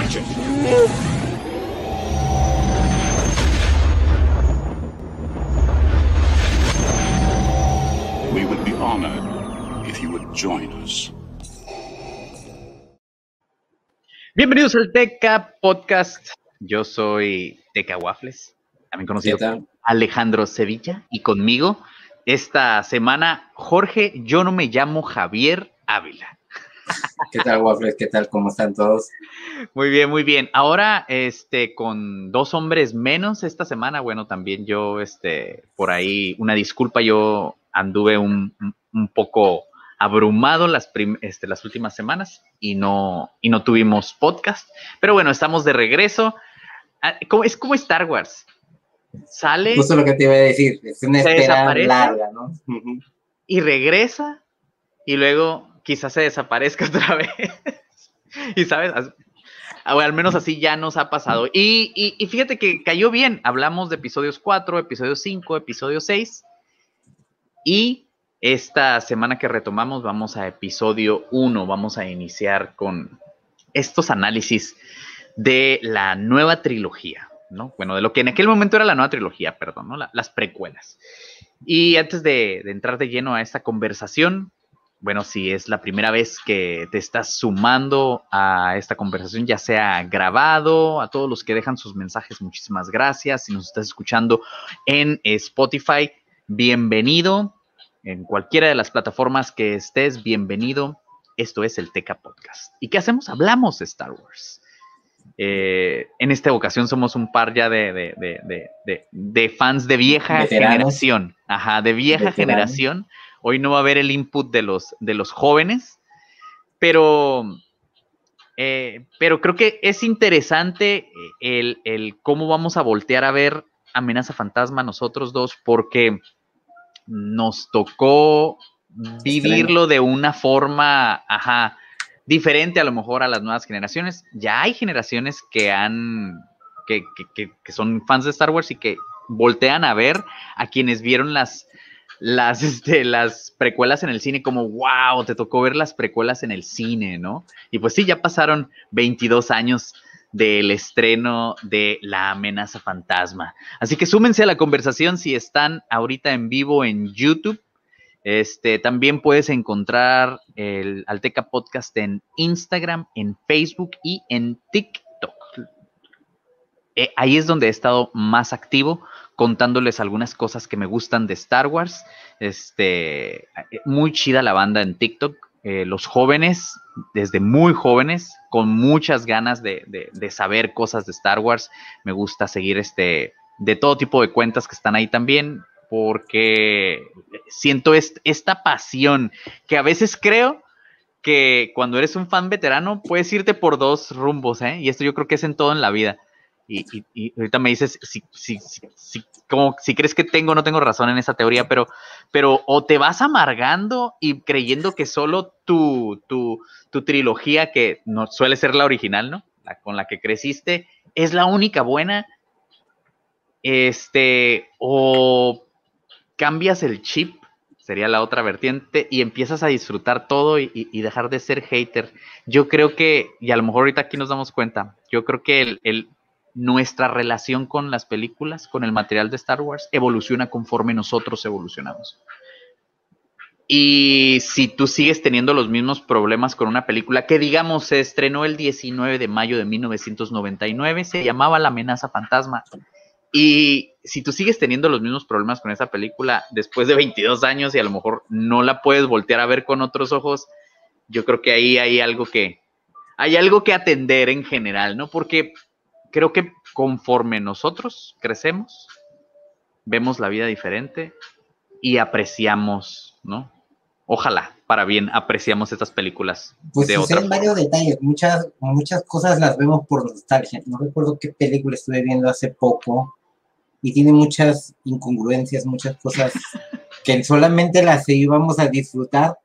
Watch it. We would be honored if you would join us. Bienvenidos al Teca Podcast. Yo soy Teca Waffles, también conocido como Alejandro Sevilla, y conmigo esta semana, Jorge, yo no me llamo Javier Ávila. ¿Qué tal, Waffles? ¿Qué tal? ¿Cómo están todos? Muy bien, muy bien. Ahora, este, con dos hombres menos esta semana, bueno, también yo, este, por ahí, una disculpa, yo anduve un, un- poco abrumado las, este, las últimas semanas y no, y no tuvimos podcast. Pero bueno, estamos de regreso. Ah, ¿cómo- es como Star Wars. Sale Justo lo que te iba a decir. Es una espera larga, ¿no? Y regresa y luego quizás se desaparezca otra vez. y sabes, al menos así ya nos ha pasado. Y, y- fíjate que cayó bien. Hablamos de episodios 4, episodio 5, episodio 6. Y esta semana que retomamos vamos a episodio 1. Vamos a iniciar con estos análisis de la nueva trilogía. ¿no? Bueno, de lo que en aquel momento era la nueva trilogía, perdón, ¿no? La- las precuelas. Y antes de, de entrar de lleno a esta conversación, bueno, si es la primera vez que te estás sumando a esta conversación, ya sea grabado, a todos los que dejan sus mensajes, muchísimas gracias. Si nos estás escuchando en Spotify, bienvenido. En cualquiera de las plataformas que estés, bienvenido. Esto es el Teca Podcast. ¿Y qué hacemos? Hablamos de Star Wars. Eh, en esta ocasión somos un par ya de, de- de- de- de- de fans de vieja Veteranos. generación. Ajá, de vieja Veteranos. generación. Hoy no va a haber el input de los, de los jóvenes, pero, eh, pero creo que es interesante el, el cómo vamos a voltear a ver Amenaza Fantasma nosotros dos, porque nos tocó vivirlo de una forma, ajá, diferente a lo mejor a las nuevas generaciones. Ya hay generaciones que han, que, que- que- que son fans de Star Wars y que voltean a ver a quienes vieron las, las, este, las precuelas en el cine como, wow, te tocó ver las precuelas en el cine, ¿no? Y pues sí, ya pasaron 22 años del estreno de La amenaza fantasma. Así que súmense a la conversación si están ahorita en vivo en YouTube. Este, también puedes encontrar el Alteca Podcast en Instagram, en Facebook y en TikTok. Eh, ahí es donde he estado más activo, contándoles algunas cosas que me gustan de Star Wars. Este, eh, muy chida la banda en TikTok. Eh, los jóvenes, desde muy jóvenes, con muchas ganas de, de- saber cosas de Star Wars. Me gusta seguir este, de todo tipo de cuentas que están ahí también, porque siento est- esta pasión que a veces creo que cuando eres un fan veterano puedes irte por dos rumbos, ¿eh? Y esto yo creo que es en todo en la vida. Y, ahorita me dices si, si, si, como, si crees que tengo o no tengo razón en esa teoría, pero, pero o te vas amargando y creyendo que solo tu, tu, tu trilogía, que suele ser la original, ¿no? Con la que creciste, es la única buena. Este, o cambias el chip, sería la otra vertiente, y empiezas a disfrutar todo y, dejar de ser hater. Yo creo que, y a lo mejor ahorita aquí nos damos cuenta, yo creo que el- nuestra relación con las películas, con el material de Star Wars, evoluciona conforme nosotros evolucionamos. Y si tú sigues teniendo los mismos problemas con una película que, digamos, se estrenó el 19 de mayo de 1999, se llamaba La amenaza fantasma. Y si tú sigues teniendo los mismos problemas con esa película después de 22 años y a lo mejor no la puedes voltear a ver con otros ojos, yo creo que ahí hay algo que hay algo que atender en general, ¿no? Porque creo que conforme nosotros crecemos, vemos la vida diferente y apreciamos, ¿no? Ojalá, para bien, apreciamos estas películas Pues de otra varios detalles, muchas, muchas cosas las vemos por nostalgia. No recuerdo qué película estuve viendo hace poco y tiene muchas incongruencias, muchas cosas que solamente las íbamos a disfrutar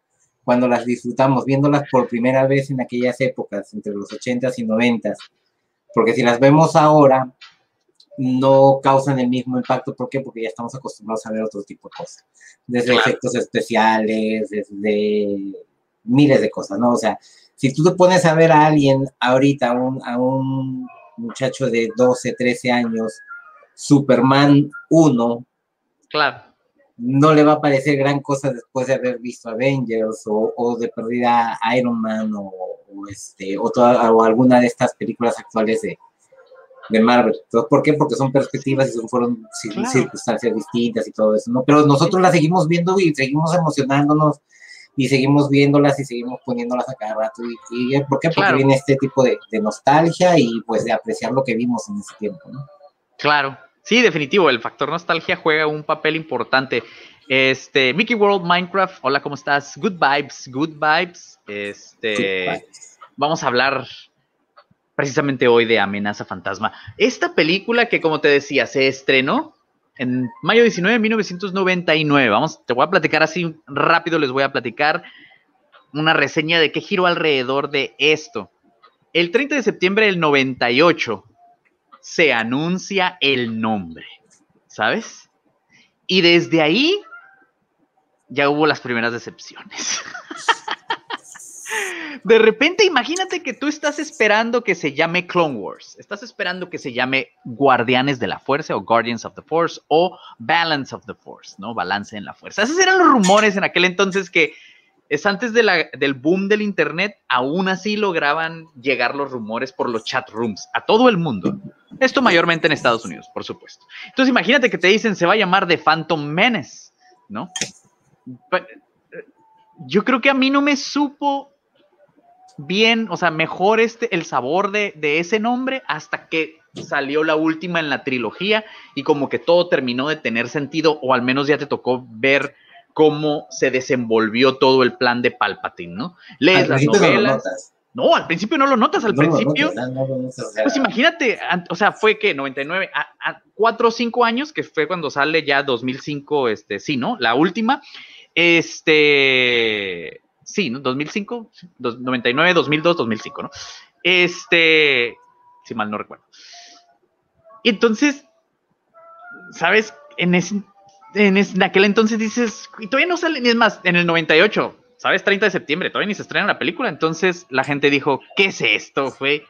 cuando las disfrutamos, viéndolas por primera vez en aquellas épocas, entre los 80s y 90s. Porque si las vemos ahora, no causan el mismo impacto. ¿Por qué? Porque ya estamos acostumbrados a ver otro tipo de cosas. Desde Claro. efectos especiales, desde miles de cosas, ¿no? O sea, si tú te pones a ver a alguien ahorita, a un, a un muchacho de 12, 13 años, Superman 1, Claro. no le va a parecer gran cosa después de haber visto Avengers o, o de perdida Iron Man o, o este, o, toda- o alguna de estas películas actuales de, de Marvel. Entonces, ¿Por qué? Porque son perspectivas y son, fueron Claro. circunstancias distintas y todo eso, ¿no? Pero nosotros las seguimos viendo y seguimos emocionándonos y seguimos viéndolas y seguimos poniéndolas a cada rato. ¿Y, y por qué? Porque Claro. viene este tipo de, de nostalgia y pues de apreciar lo que vimos en ese tiempo, ¿no? Claro. Sí, definitivo. El factor nostalgia juega un papel importante. Este, Mickey World Minecraft. Hola, ¿cómo estás? Good vibes, good vibes. Este, vamos a hablar precisamente hoy de Amenaza Fantasma. Esta película que, como te decía, se estrenó en mayo 19 de 1999. Vamos, te voy a platicar así rápido, les voy a platicar una reseña de qué giro alrededor de esto. El 30 de septiembre del 98 se anuncia el nombre, ¿sabes? Y desde ahí ya hubo las primeras decepciones. De repente, imagínate que tú estás esperando que se llame Clone Wars, estás esperando que se llame Guardianes de la Fuerza o Guardians of the Force o Balance of the Force, ¿no? Balance en la Fuerza. Esos eran los rumores en aquel entonces que es antes de la- del boom del Internet, aún así lograban llegar los rumores por los chat rooms a todo el mundo. Esto mayormente en Estados Unidos, por supuesto. Entonces imagínate que te dicen se va a llamar The Phantom Menace, ¿no? Yo creo que a mí no me supo bien, o sea, mejor este, el sabor de, de ese nombre hasta que salió la última en la trilogía y como que todo terminó de tener sentido o al menos ya te tocó ver cómo se desenvolvió todo el plan de Palpatine, ¿no? Lees Al las no novelas. No, al principio no lo notas, al No principio. notas, ah, no lo notas, o sea, Pues imagínate, o sea, fue que 99, a, a cuatro o cinco años, que fue cuando sale ya 2005, este, sí, ¿no? La última, este, sí, ¿no? 2005, dos- 99, 2002, 2005, ¿no? Este, si mal no recuerdo. Entonces, ¿sabes? En ese, en, ese- en aquel entonces dices, y todavía no sale, ni es más, en el 98, ¿sabes? 30 de septiembre, todavía ni se estrena la película. Entonces la gente dijo, ¿qué es esto? Fue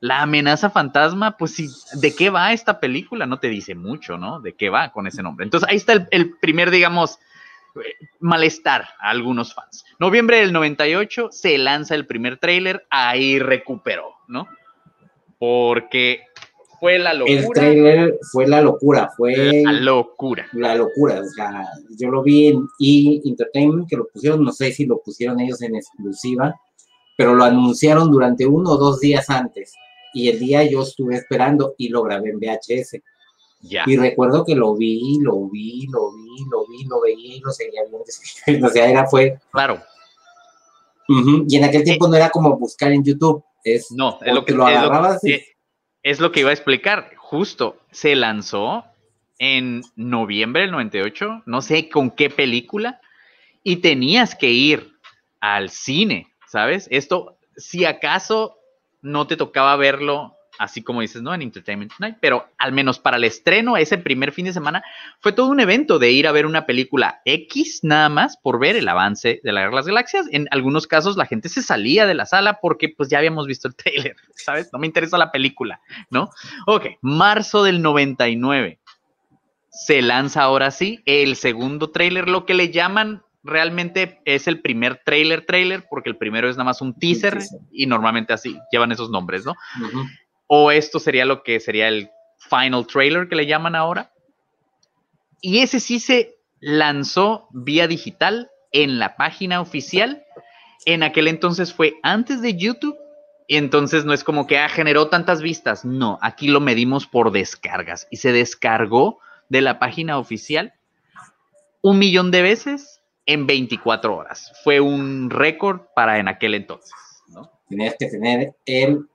la amenaza fantasma. Pues sí, ¿de qué va esta película? No te dice mucho, ¿no? ¿De qué va con ese nombre? Entonces ahí está el, el primer, digamos, malestar a algunos fans. Noviembre del 98 se lanza el primer tráiler, ahí recuperó, ¿no? Porque fue la locura. el trailer fue la locura, fue La locura. la locura. O sea, yo lo vi en E! Entertainment, que lo pusieron, no sé si lo pusieron ellos en exclusiva, pero lo anunciaron durante uno o dos días antes. Y el día yo estuve esperando y lo grabé en VHS. Ya. Y recuerdo que lo vi, lo vi, lo vi, lo vi, lo veía y lo seguía viendo. O sea, era, fue. Claro. Y en aquel tiempo no era como buscar en YouTube. Es, No, es lo que, lo es lo- agarrabas y- eh, es lo que iba a explicar. Justo, se lanzó en noviembre del 98, no sé con qué película, y tenías que ir al cine, ¿sabes? Esto, si acaso no te tocaba verlo así como dices, ¿no? En Entertainment Tonight, pero al menos para el estreno, ese primer fin de semana, fue todo un evento de ir a ver una película X nada más por ver el avance de la Guerra de las Galaxias. En algunos casos la gente se salía de la sala porque pues ya habíamos visto el trailer, ¿sabes? No me interesa la película, ¿no? Ok, marzo del 99. Se lanza ahora sí el segundo trailer, lo que le llaman realmente es el primer trailer trailer, porque el primero es nada más un teaser teaser. y normalmente así llevan esos nombres, ¿no? O esto sería lo que sería el final trailer que le llaman ahora. Y ese sí se lanzó vía digital en la página oficial. En aquel entonces fue antes de YouTube. Entonces no es como que ah, generó tantas vistas. No, aquí lo medimos por descargas. Y se descargó de la página oficial un millón de veces en 24 horas. Fue un récord para en aquel entonces. ¿no? Que tener el,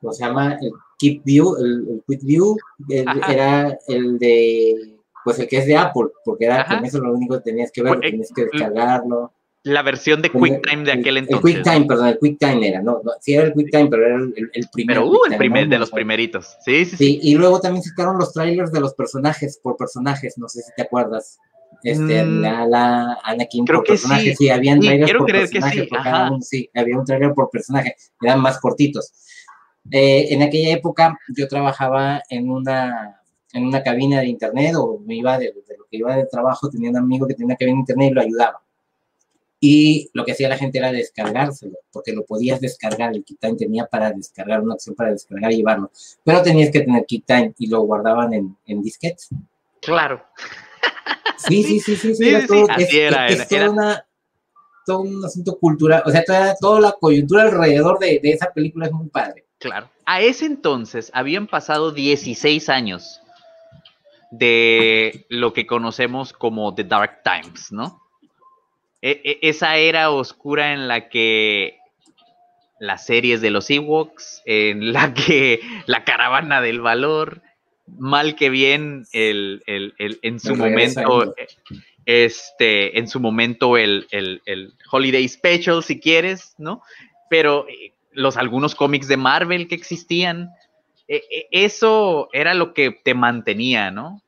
¿cómo se llama? El Keep View, el, el Quick View, el- era el de, pues el que es de Apple, porque era Ajá. con eso lo único que tenías que ver, Pues, tenías que eh, descargarlo. La versión de QuickTime de aquel el- entonces. El QuickTime, perdón, el QuickTime era, no, no, sí era el QuickTime, pero era el, el, el primer. Pero uh, el primer, ¿no? de los primeritos. Sí, sí, sí. Sí, y luego también sacaron los trailers de los personajes por personajes, no sé si te acuerdas. Este, Mm, la, la Anakin creo por que personaje, sí. sí, habían trailers por creer que personaje, sí, por cada uno, sí, había un trailer por personaje, eran más cortitos. Eh, en aquella época yo trabajaba en una, en una cabina de internet o me iba de, de lo que iba de trabajo, tenía un amigo que tenía una cabina de internet y lo ayudaba. Y lo que hacía la gente era descargárselo, porque lo podías descargar, el QuickTime tenía para descargar, una opción para descargar y llevarlo, pero tenías que tener QuickTime y lo guardaban en, en disquetes. Claro. Sí, sí, sí, sí, sí, Sí, era todo, así es, era, es era- toda era- una- todo un asunto cultural, o sea, toda, toda la coyuntura alrededor de, de esa película es muy padre. Claro. A ese entonces habían pasado 16 años de lo que conocemos como The Dark Times, ¿no? E- e- esa era oscura en la que las series de los Ewoks, en la que la caravana del valor, mal que bien, el, el- el- en su momento, este, en su momento el, el- el Holiday Special, si quieres, ¿no? Pero eh, los algunos cómics de Marvel que existían, eh, eh, eso era lo que te mantenía, ¿no?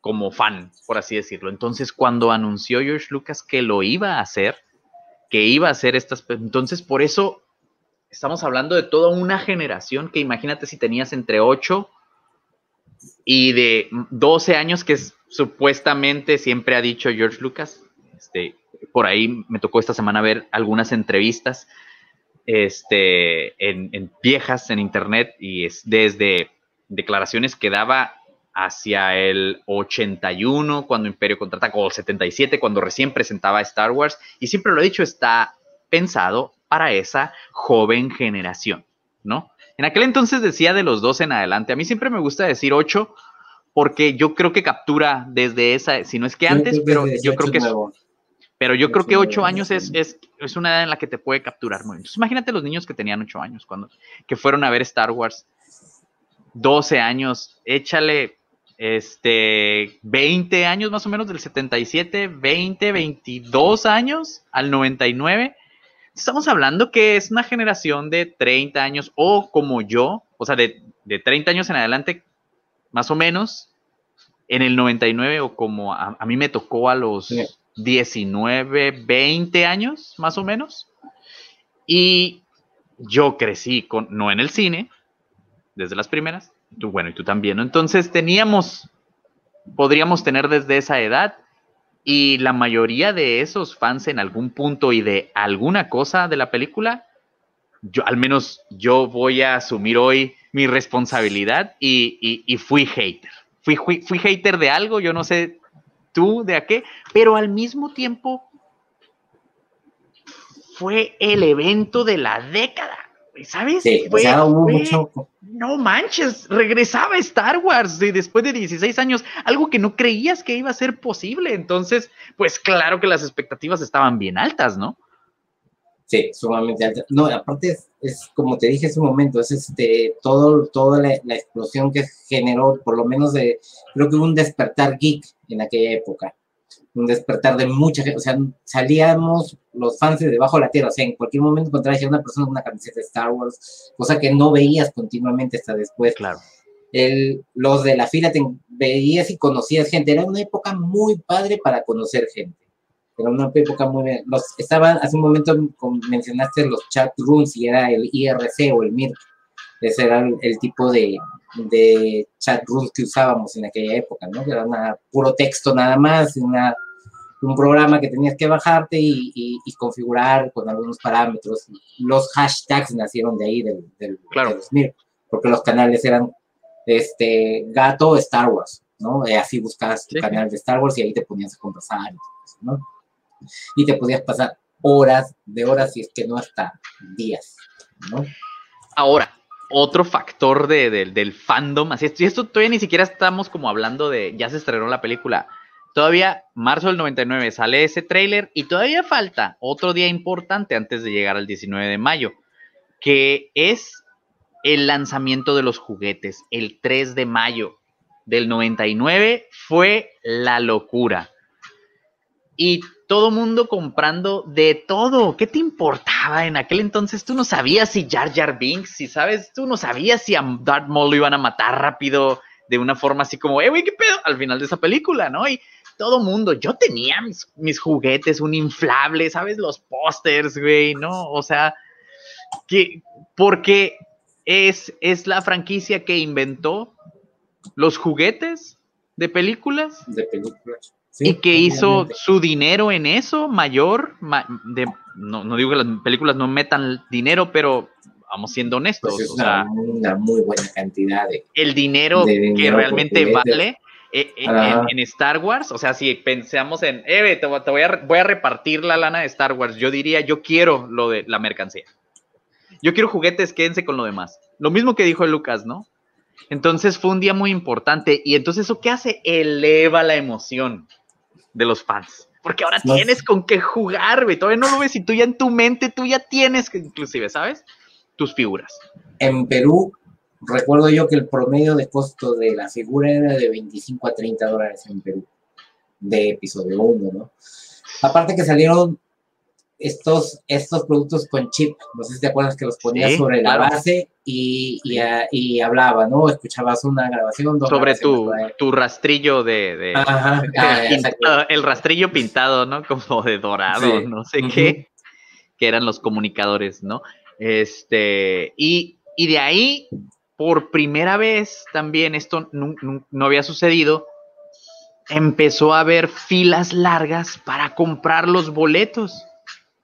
Como fan, por así decirlo. Entonces, cuando anunció George Lucas que lo iba a hacer, que iba a hacer estas, entonces por eso estamos hablando de toda una generación que imagínate si tenías entre 8 y de 12 años que es- supuestamente siempre ha dicho George Lucas. Este, por ahí me tocó esta semana ver algunas entrevistas este, en, en viejas en internet y es desde declaraciones que daba hacia el 81 cuando Imperio contraataca o el 77 cuando recién presentaba Star Wars y siempre lo he dicho está pensado para esa joven generación, ¿no? En aquel entonces decía de los dos en adelante. A mí siempre me gusta decir 8 porque yo creo que captura desde esa, si no es que antes, pero yo creo que es. Pero yo creo que Ocho, años es, es, es una edad en la que te puede capturar muy bien. Entonces, imagínate los niños que tenían ocho años, cuando, que fueron a ver Star Wars, 12 años, échale este 20 años más o menos del 77, 20, 22 años al 99. Estamos hablando que es una generación de 30 años o como yo, o sea, de, de 30 años en adelante, más o menos, en el 99 o como a, a mí me tocó a los Sí. 19, 20 años, más o menos. Y yo crecí con, no en el cine, desde las primeras, tú, bueno, y tú también, ¿no? Entonces teníamos, podríamos tener desde esa edad y la mayoría de esos fans en algún punto y de alguna cosa de la película, yo al menos yo voy a asumir hoy mi responsabilidad y, y- y fui hater. Fui, fui, fui hater de algo, yo no sé tú de a qué, pero al mismo tiempo fue el evento de la década, ¿sabes? Sí, o Fue- sea, hubo fue- mucho, no manches, regresaba Star Wars de- después de 16 años, algo que no creías que iba a ser posible. Entonces, pues claro que las expectativas estaban bien altas, ¿no? Sí, sumamente alta. No, aparte es, es como te dije hace un momento, es este, todo, toda la, la explosión que generó, por lo menos de, creo que hubo un despertar geek en aquella época, un despertar de mucha gente, o sea, salíamos los fans de debajo de la tierra, o sea, en cualquier momento encontrabas a una persona con una camiseta de Star Wars, cosa que no veías continuamente hasta después. Claro. El, los de la fila te veías y conocías gente, era una época muy padre para conocer gente. Era una época muy bien. Los, estaban, hace un momento mencionaste los chat rooms y era el IRC o el MIRC. Ese era el, el tipo de, de chat rooms que usábamos en aquella época, ¿no? Que era una, puro texto nada más, una, un programa que tenías que bajarte y, y- y configurar con algunos parámetros. Los hashtags nacieron de ahí, del, del, Claro. de los MIRC, porque los canales eran este, gato Star Wars, ¿no? Eh, así buscabas tu Sí. canal de Star Wars y ahí te ponías a conversar y todo eso, ¿no? Y te podías pasar horas de horas y es que no hasta días, ¿no? Ahora, otro factor de- de- del fandom, así es, y esto todavía ni siquiera estamos como hablando de, ya se estrenó la película, todavía marzo del 99 sale ese tráiler y todavía falta otro día importante antes de llegar al 19 de mayo, que es el lanzamiento de los juguetes, el 3 de mayo del 99 fue la locura. Y todo mundo comprando de todo. ¿Qué te importaba en aquel entonces? Tú no sabías si Jar Jar Binks, si sabes, tú no sabías si a Darth Maul lo iban a matar rápido de una forma así como, eh, güey, ¿qué pedo? Al final de esa película, ¿no? Y todo mundo, yo tenía mis, mis juguetes, un inflable, ¿sabes? Los pósters, güey, ¿no? O sea, que, porque es, es la franquicia que inventó los juguetes de películas. De películas. Y que hizo su dinero en eso mayor. de, no, no, digo que las películas no metan dinero, pero vamos siendo honestos. Pues es una, una, muy buena cantidad de. El dinero, que realmente vale. Eh, eh, en, en, Star Wars, o sea, si pensamos en, eh, te, voy, a, voy a repartir la lana de Star Wars, yo diría, yo quiero lo de la mercancía. Yo quiero juguetes, quédense con lo demás. Lo mismo que dijo Lucas, ¿no? Entonces fue un día muy importante y entonces eso qué hace? Eleva la emoción de los fans. Porque ahora tienes con qué jugar, güey. Todavía no lo ves y tú ya en tu mente, tú ya tienes, inclusive, ¿sabes? Tus figuras. En Perú, recuerdo yo que el promedio de costo de la figura era de 25 a 30 dólares en Perú, de episodio 1, ¿no? Aparte que salieron estos, estos productos con chip, no sé si te acuerdas que los ponías sobre la base y, y, y, hablaba, ¿no? Escuchabas una grabación. Sobre tu, tu, rastrillo de... de, Ajá, ah, el rastrillo pintado, ¿no? Como de dorado, sí. no sé uh -huh. qué, que eran los comunicadores, ¿no? Este, y, y de ahí, por primera vez también, esto no, no, no había sucedido, empezó a haber filas largas para comprar los boletos.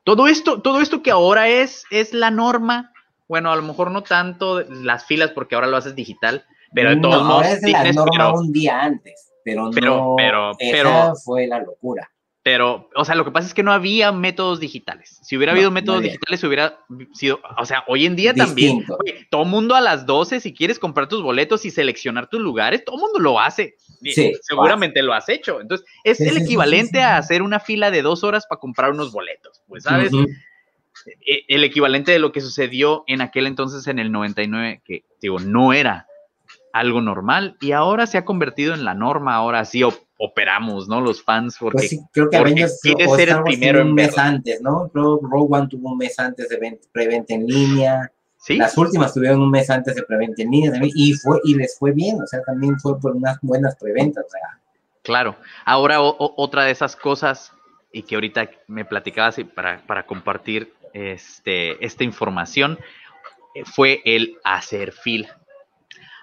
Todo esto, todo esto que ahora es, es la norma, bueno, a lo mejor no tanto las filas porque ahora lo haces digital, pero de todos no, modos. es la norma pero, un día antes, pero, pero no, pero, esa pero, fue la locura. Pero, o sea, lo que pasa es que no había métodos digitales. Si hubiera No, habido no métodos había. digitales, hubiera sido, o sea, hoy en día también, oye, todo mundo a las 12, si quieres comprar tus boletos y seleccionar tus lugares, todo mundo lo hace. Sí, seguramente lo has hecho. Entonces, es Sí, el equivalente sí, a hacer una fila de dos horas para comprar unos boletos. Pues, ¿sabes? E- el equivalente de lo que sucedió en aquel entonces en el 99, que digo, no era algo normal y ahora se ha convertido en la norma, ahora sí op- operamos, ¿no? Los fans, porque Pues sí, creo que Avengers quieres o ser el primero en un mes verlo. antes, ¿no? Creo Rogue One tuvo un mes antes de ven- preventa en línea. ¿sí? Las últimas tuvieron un mes antes de preventa en línea también, y fue y les fue bien, o sea, también fue por unas buenas preventas, o sea, Claro. Ahora o- o- otra de esas cosas y que ahorita me platicabas y para, para compartir este, esta información eh, fue el hacer fila.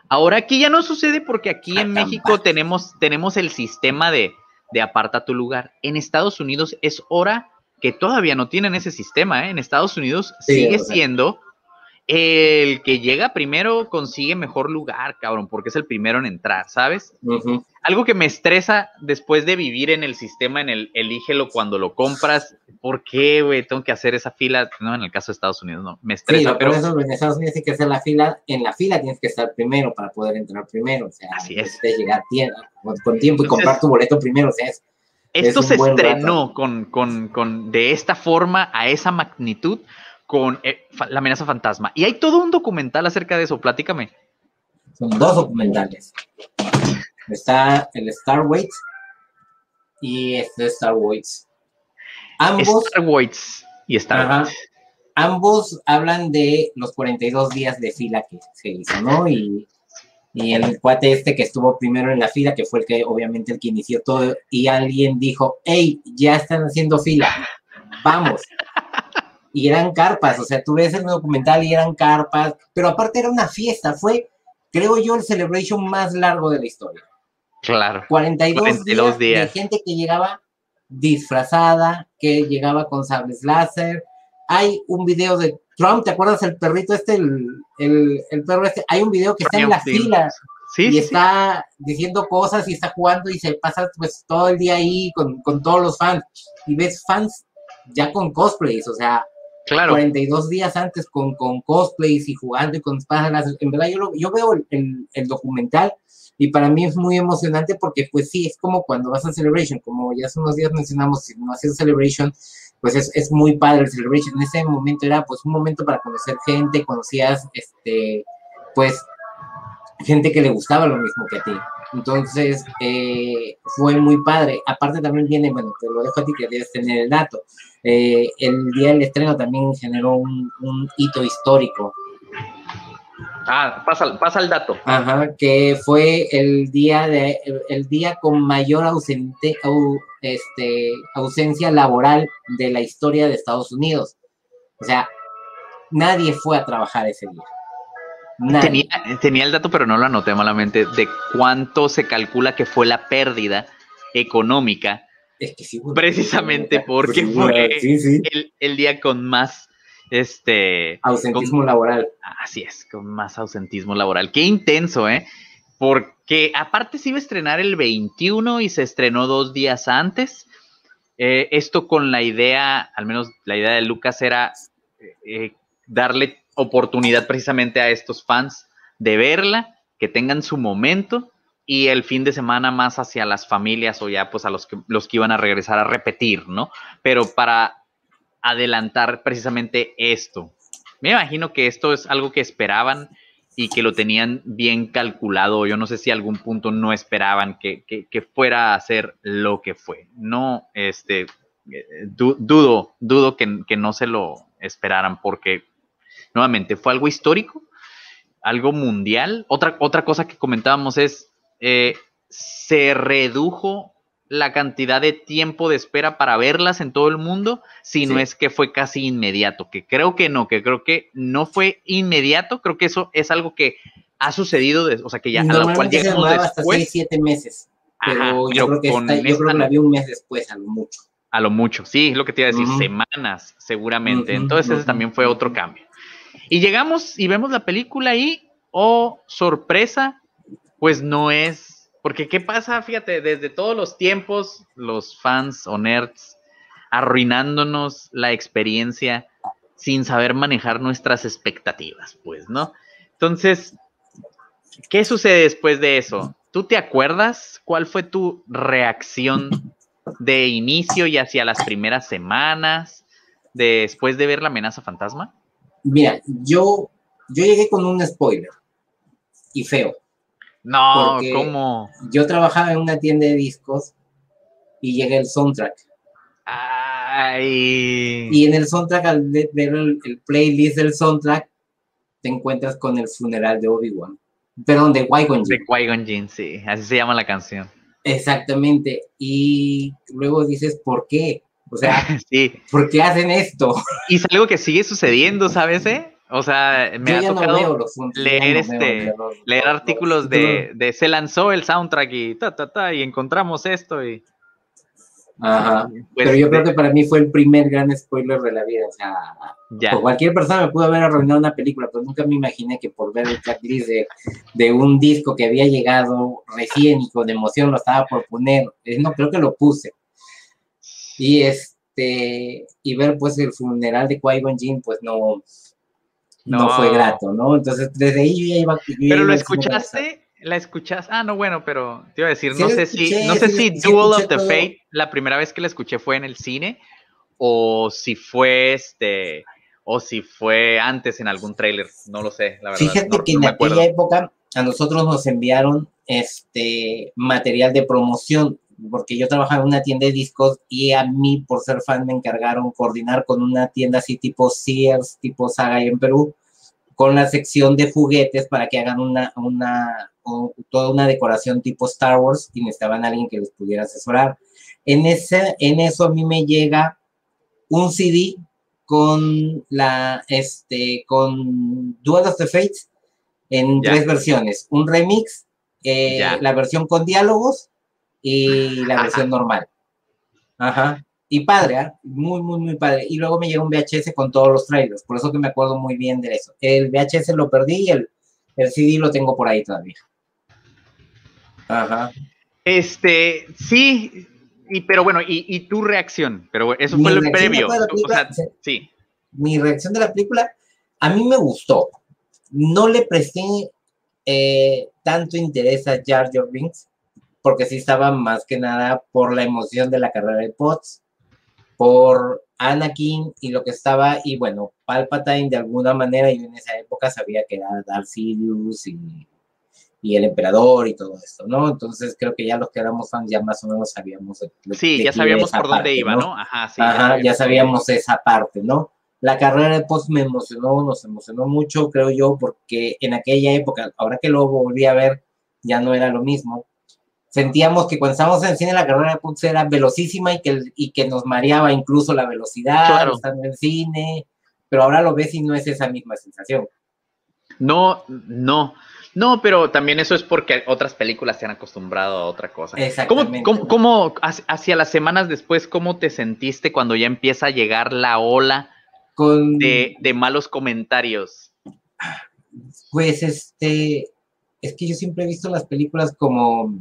Ahora aquí ya no sucede porque aquí en México tenemos, tenemos el sistema de, de aparta tu lugar. En Estados Unidos es hora que todavía no tienen ese sistema. ¿eh? En Estados Unidos Sí, sigue o sea. siendo el que llega primero consigue mejor lugar, cabrón, porque es el primero en entrar, ¿sabes? algo que me estresa después de vivir en el sistema, en el elígelo cuando lo compras. ¿Por qué, güey? Tengo que hacer esa fila. No, en el caso de Estados Unidos, no. Me Sí, estresa, pero por eso en Estados Unidos tienes que hacer la fila, en la fila tienes que estar primero para poder entrar primero, o sea, Así es. necesitas llegar tie- con, tiempo y comprar tu boleto primero, o sea, es- esto es se estrenó con, con, con, de esta forma, a esa magnitud, con eh, la amenaza fantasma. Y hay todo un documental acerca de eso. Platícame. son dos documentales. Está el Star Wars y este Star Wars. Ambos, Star Wars y Star Ajá. Wars. ambos hablan de los 42 días de fila que se hizo, ¿no? Y, y el cuate este que estuvo primero en la fila, que fue el que obviamente el que inició todo, y alguien dijo, hey, ya están haciendo fila, vamos. Y eran carpas, o sea, tú ves el documental y eran carpas, pero aparte era una fiesta, fue, creo yo, el celebration más largo de la historia. Claro. 42, 42 días, días. de gente que llegaba disfrazada, que llegaba con sables láser. Hay un video de Trump, ¿te acuerdas el perrito este, el, el, el perro este? Hay un video que está en la Sí. fila Sí, y sí, está diciendo cosas y está jugando y se pasa pues todo el día ahí con, con todos los fans. Y ves fans ya con cosplays, o sea, claro. 42 días antes con, con cosplays y jugando y con espadas. En verdad, yo, lo- yo veo el, el- documental y para mí es muy emocionante porque, pues sí, es como cuando vas a Celebration, como ya hace unos días mencionamos, si no hacías Celebration, pues es, es muy padre el Celebration. En ese momento era pues un momento para conocer gente, conocías, este, pues, gente que le gustaba lo mismo que a ti. Entonces, eh, fue muy padre. Aparte también viene, bueno, te lo dejo a ti que debes tener el dato. Eh, el día del estreno también generó un, un hito histórico. Ah, pasa, pasa el dato. Ajá, que fue el día de el día con mayor ausente, au- este, ausencia laboral de la historia de Estados Unidos. O sea, nadie fue a trabajar ese día. Tenía, tenía el dato, pero no lo anoté malamente, de cuánto se calcula que fue la pérdida económica Es que sí, bueno, precisamente porque sí, fue sí, el, el día con más, este, ausentismo laboral. así es, con más ausentismo laboral. Qué intenso, ¿eh? Porque aparte se iba a estrenar el 21 y se estrenó dos días antes. Eh, esto con la idea, al menos la idea de Lucas era eh, darle oportunidad precisamente a estos fans de verla, que tengan su momento y el fin de semana más hacia las familias o ya pues a los que, los que iban a regresar a repetir, ¿no? Pero para adelantar precisamente esto. Me imagino que esto es algo que esperaban y que lo tenían bien calculado. Yo no sé si algún punto no esperaban que, que- fuera a ser lo que fue. No, este, eh, du- dudo, dudo que, que no se lo esperaran porque, nuevamente, fue algo histórico, algo mundial. Otra, otra cosa que comentábamos es, eh, se redujo la cantidad de tiempo de espera para verlas en todo el mundo, si no Sí. es que fue casi inmediato, que creo que no, que creo que no fue inmediato, creo que eso es algo que ha sucedido, de- o sea, que ya a lo cual llegamos demoraba hasta después, 6, 7 meses. Pero Ajá, yo, pero creo que esta- yo creo que la vi un mes después, a lo mucho. a lo mucho, sí, es lo que te iba a decir, semanas seguramente, entonces ese también fue otro cambio. Y llegamos y vemos la película y, oh, sorpresa, pues no es, porque ¿qué pasa? Fíjate, desde todos los tiempos, los fans o nerds arruinándonos la experiencia sin saber manejar nuestras expectativas, pues, ¿no? Entonces, ¿qué sucede después de eso? ¿Tú te acuerdas cuál fue tu reacción de inicio y hacia las primeras semanas después de ver la amenaza fantasma? Mira, yo, yo llegué con un spoiler. Y feo. No, ¿cómo? Yo trabajaba en una tienda de discos y llegué el soundtrack. Ay. Y en el soundtrack, al ver el, el playlist del soundtrack, te encuentras con el funeral de Obi-Wan. Perdón, de Qui-Gon de. Qui-Gon Jinn, sí, así se llama la canción. Exactamente. Y luego dices, ¿por qué? O sea, Sí, ¿por qué hacen esto? y es algo que sigue sucediendo, ¿sabes? eh? O sea, me Yo ha no tocado leer no este- veo los- leer los- artículos los de, de se lanzó el soundtrack y ta, ta, ta, y encontramos esto y... Ajá. pues, Pero yo creo que para mí fue el primer gran spoiler de la vida. O sea, ya. cualquier persona me pudo haber arruinado una película, pero nunca me imaginé que por ver el tracklist de, de un disco que había llegado recién y con emoción lo estaba por poner. Eh, No, creo que lo puse. Y este, y ver pues el funeral de Qui-Gon Jinn, pues no, no, No. fue grato, ¿no? Entonces, desde ahí yo ya iba. yo Pero iba lo escuchaste, la escuchaste. Ah, no, bueno, pero te iba a decir, Sí no sé si, no sé sí si sí Duel of the todo. Fate, la primera vez que la escuché fue en el cine, o si fue este, o si fue antes en algún tráiler, no lo sé, la verdad. Fíjate no- que no en aquella época a nosotros nos enviaron este material de promoción, porque yo trabajaba en una tienda de discos y a mí, por ser fan, me encargaron coordinar con una tienda así tipo Sears, tipo Saga en Perú, con la sección de juguetes para que hagan una, una, toda una decoración tipo Star Wars y necesitaban a alguien que les pudiera asesorar. En, ese, en eso a mí me llega un CD con la, este, con Duel of the Fates en Ya. tres versiones. Un remix, eh, la versión con diálogos y la versión normal. Ajá. Y padre, ¿ah? muy, muy, muy padre. Y luego me llegó un VHS con todos los trailers, por eso que me acuerdo muy bien de eso. El VHS lo perdí y el, el CD lo tengo por ahí todavía. Ajá. Este, sí, y, pero bueno, y, y tu reacción, pero eso fue lo previo. O sea, sí, mi reacción de la película, a mí me gustó. No le presté eh, tanto interés a Jar Jar Binks, porque sí estaba más que nada por la emoción de la carrera de Potts, por Anakin y lo que estaba, y bueno, Palpatine de alguna manera, yo en esa época sabía que era Darth Sidious y, y el emperador y todo esto, ¿no? Entonces creo que ya los que éramos fans ya más o menos sabíamos. sí, ya sabíamos por dónde iba, ¿no? ¿no? Ajá, sí. Ajá, ya sabíamos esa parte, ¿no? La carrera de Post me emocionó, nos emocionó mucho, creo yo, porque en aquella época, ahora que lo volví a ver, ya no era lo mismo. Sentíamos que cuando estábamos en cine la carrera de Post era velocísima y que, y que nos mareaba incluso la velocidad, Claro. estando en cine, pero ahora lo ves y no es esa misma sensación. No, no. No, pero también eso es porque otras películas se han acostumbrado a otra cosa. ¿Cómo, Exactamente. cómo, cómo hacia- hacia las semanas después, cómo te sentiste cuando ya empieza a llegar la ola Con, de, de malos comentarios? Pues este, es que yo siempre he visto las películas como,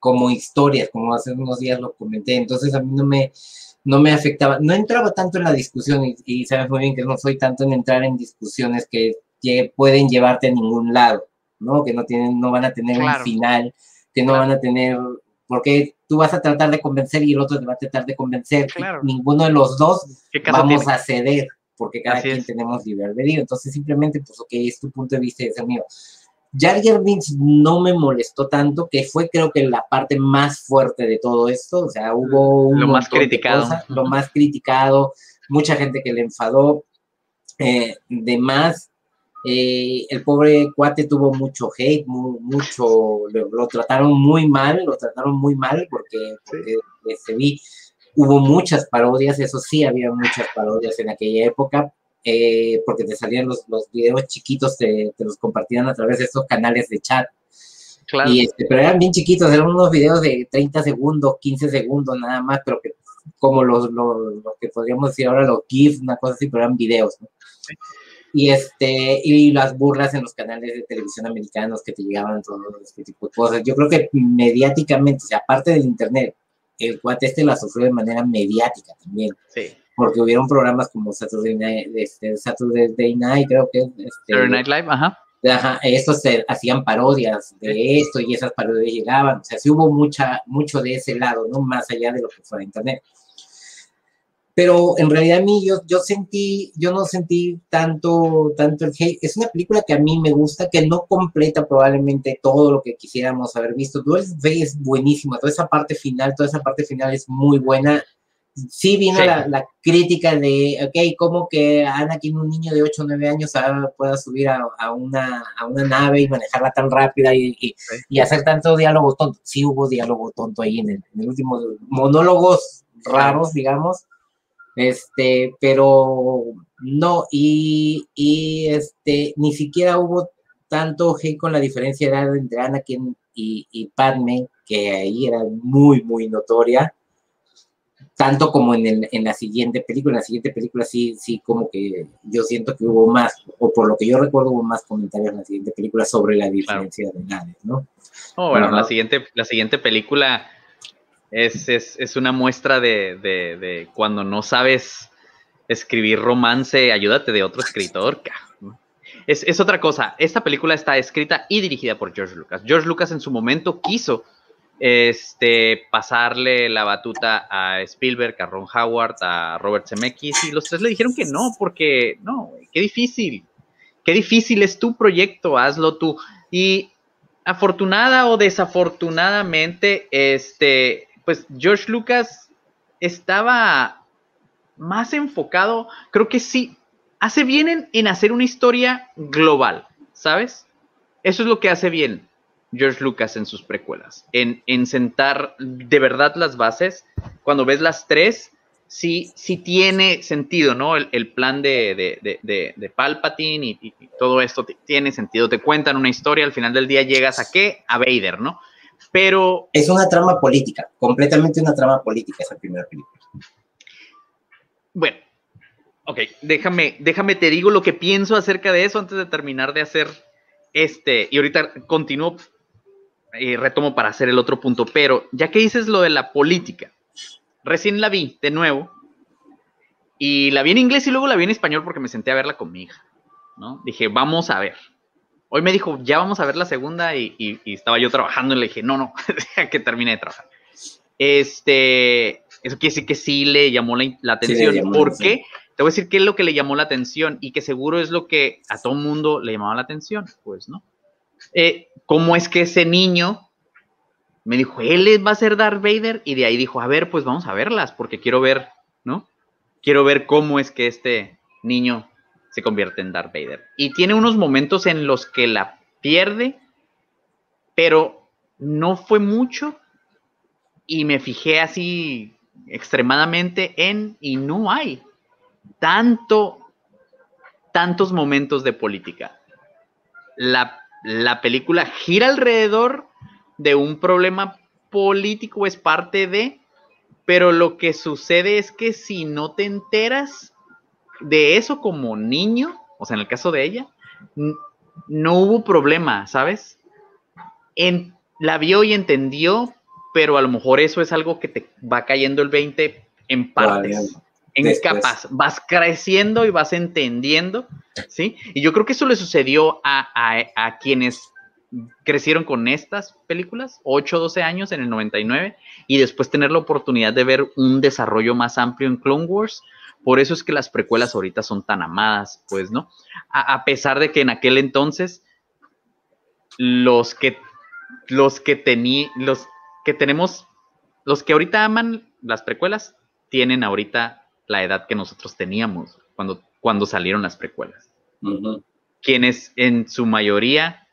como historias, como hace unos días lo comenté, entonces a mí no me, no me afectaba, no entraba tanto en la discusión y, y sabes muy bien que no soy tanto en entrar en discusiones que, que pueden llevarte a ningún lado, ¿no? Que no tienen, no van a tener Claro. un final, que no Claro. van a tener, porque tú vas a tratar de convencer y el otro te va a tratar de convencer, Claro. ninguno de los dos ¿Qué caso vamos tiene? a ceder, porque cada Así quien es. tenemos libre albedrío. Entonces, simplemente, pues, ok, es tu punto de vista y es el mío. Jar Jar Binks no me molestó tanto, que fue creo que la parte más fuerte de todo esto, o sea, hubo un Lo más criticado. cosas, lo más criticado, mucha gente que le enfadó, eh, de más, eh, el pobre cuate tuvo mucho hate, mu- mucho, lo, lo trataron muy mal, lo trataron muy mal porque, porque este, vi, hubo muchas parodias, eso sí, había muchas parodias en aquella época, eh, porque te salían los, los videos chiquitos, te, te los compartían a través de estos canales de chat. Claro. Y este, pero eran bien chiquitos, eran unos videos de 30 segundos, 15 segundos nada más, pero que como los, los, los que podríamos decir ahora los GIFs, una cosa así, pero eran videos. ¿no? Y, este, y las burlas en los canales de televisión americanos que te llegaban, todo este tipo de cosas. Yo creo que mediáticamente, o sea, aparte del Internet, el cuate este la sufrió de manera mediática también, Sí. Porque hubieron programas como Saturday Night, este, Saturday Night creo que este, Saturday Night Live, ajá. Ajá, estos se hacían parodias de esto y esas parodias llegaban, o sea, sí hubo mucha, mucho de ese lado, ¿no? Más allá de lo que fuera internet. Pero en realidad a mí yo, yo sentí, yo no sentí tanto, tanto el hate. Es una película que a mí me gusta, que no completa probablemente todo lo que quisiéramos haber visto. Duel es buenísima, toda esa parte final, toda esa parte final es muy buena. Sí vino Sí. La, la crítica de, ok, como que Anakin, un niño de 8 o 9 años, pueda subir a, a una, a una nave y manejarla tan rápida y, y, y hacer tanto diálogo tonto. Sí hubo diálogo tonto ahí en el, en el último, monólogos raros, digamos, este, pero no, y, y este, ni siquiera hubo tanto hate con la diferencia de edad entre Anakin y, y Padme, que ahí era muy, muy notoria, tanto como en, el, en la siguiente película. En la siguiente película sí, sí, como que yo siento que hubo más, o por lo que yo recuerdo, hubo más comentarios en la siguiente película sobre la diferencia de edades, ¿no? Oh, bueno, la siguiente, la siguiente película es, es, es una muestra de, de- de cuando no sabes escribir romance, ayúdate de otro escritor. Es, es otra cosa. Esta película está escrita y dirigida por George Lucas. George Lucas en su momento quiso este, pasarle la batuta a Spielberg, a Ron Howard, a Robert Zemeckis, y los tres le dijeron que no, porque no, qué difícil. Qué difícil es tu proyecto, hazlo tú. Y afortunada o desafortunadamente, este, pues George Lucas estaba más enfocado, creo que sí, hace bien en, en hacer una historia global, ¿sabes? Eso es lo que hace bien George Lucas en sus precuelas, en, en sentar de verdad las bases. Cuando ves las tres, sí, sí tiene sentido, ¿no? El, el plan de, de, de, de, de Palpatine y, y- todo esto tiene sentido. Te cuentan una historia, al final del día llegas a qué? A Vader, ¿no? Pero Es una trama política, completamente una trama política esa primera película. Bueno, ok, déjame, déjame te digo lo que pienso acerca de eso antes de terminar de hacer este. Y ahorita continúo y retomo para hacer el otro punto. Pero ya que dices lo de la política, recién la vi de nuevo. Y la vi en inglés y luego la vi en español porque me senté a verla con mi hija. ¿no? Dije, vamos a ver. Hoy me dijo, ya vamos a ver la segunda y, y- y estaba yo trabajando y le dije, no, no, que termine de trabajar. Este, eso quiere decir que sí le llamó la, Sí atención. la ¿Por atención. qué? Te voy a decir qué es lo que le llamó la atención y que seguro es lo que a todo mundo le llamaba la atención, pues, ¿no? Eh, ¿Cómo es que ese niño me dijo, él va a ser Darth Vader? Y de ahí dijo, a ver, pues vamos a verlas, porque quiero ver, ¿no? Quiero ver cómo es que este, niño se convierte en Darth Vader. Y tiene unos momentos en los que la pierde, pero no fue mucho. Y me fijé así extremadamente en, y no hay tanto, tantos momentos de política. La, la película gira alrededor de un problema político, es parte de, pero lo que sucede es que si no te enteras de eso como niño, o sea, en el caso de ella, no hubo problema, ¿sabes? En, la vio y entendió, pero a lo mejor eso es algo que te va cayendo el 20 en partes, en capas. Vas creciendo y vas entendiendo, ¿sí? Y yo creo que eso le sucedió a, a quienes crecieron con estas películas, 8 o 12 años en el 99, y después tener la oportunidad de ver un desarrollo más amplio en Clone Wars. Por eso es que las precuelas ahorita son tan amadas, pues, ¿no? A, pesar de que en aquel entonces los que los que tení, los que tenemos, los que ahorita aman las precuelas, tienen ahorita la edad que nosotros teníamos cuando, cuando salieron las precuelas. Quienes en su mayoría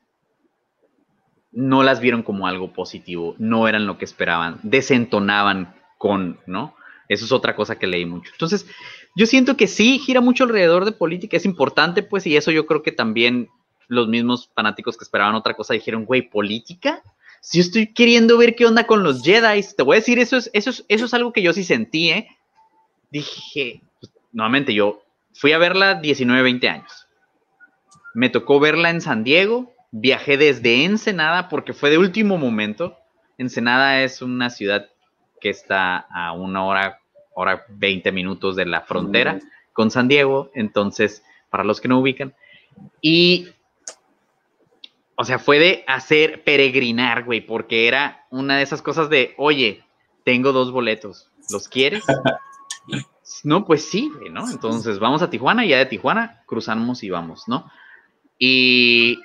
no las vieron como algo positivo, no eran lo que esperaban, desentonaban con, ¿no? Eso es otra cosa que leí mucho. Entonces, yo siento que sí, gira mucho alrededor de política, es importante, pues, y eso yo creo que también los mismos fanáticos que esperaban otra cosa dijeron, güey, ¿política? Si yo estoy queriendo ver qué onda con los Jedi, te voy a decir, eso es, eso es, eso es algo que yo sí sentí, ¿eh? Dije, pues, nuevamente, yo fui a verla 19, 20 años. Me tocó verla en San Diego, viajé desde Ensenada porque fue de último momento. Ensenada es una ciudad que está a una hora, hora 20 minutos de la frontera con San Diego, entonces, para los que no ubican. Y, o sea, fue de hacer peregrinar, güey, porque era una de esas cosas de, oye, tengo dos boletos, ¿los quieres? no, pues sí, ¿no? Entonces vamos a Tijuana y ya de Tijuana cruzamos y vamos, ¿no? Y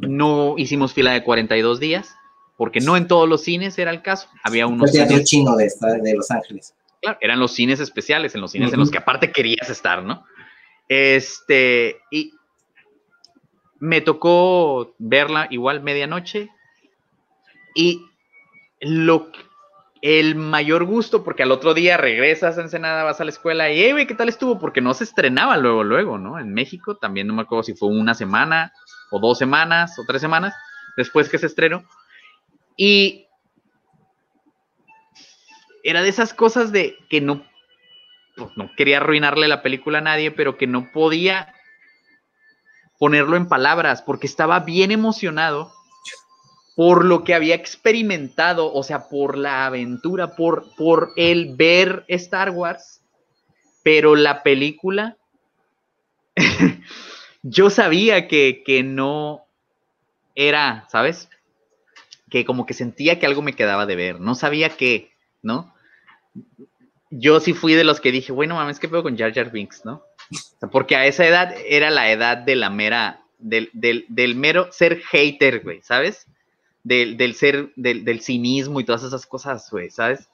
no hicimos fila de 42 días, porque no en todos los cines era el caso. Había unos. El teatro chino de, de, Los Ángeles. Claro, eran los cines especiales, en los cines en los que aparte querías estar, ¿no? Este, y me tocó verla igual medianoche. Y lo el mayor gusto, porque al otro día regresas a Ensenada, vas a la escuela y, hey, ¿qué tal estuvo? Porque no se estrenaba luego, luego, ¿no? En México, también no me acuerdo si fue una semana o dos semanas o tres semanas después que se estrenó. Y era de esas cosas de que no, pues no quería arruinarle la película a nadie, pero que no podía ponerlo en palabras porque estaba bien emocionado por lo que había experimentado, o sea, por la aventura, por, por el ver Star Wars, pero la película yo sabía que, que no era, ¿sabes? Que como que sentía que algo me quedaba de ver, no sabía qué, ¿no? Yo sí fui de los que dije, bueno, mames, ¿qué pedo con Jar Jar Binks, no? porque a esa edad era la edad de la mera, del, del, del mero ser hater, güey, ¿sabes? Del, del ser, del, del, cinismo y todas esas cosas, güey, ¿sabes?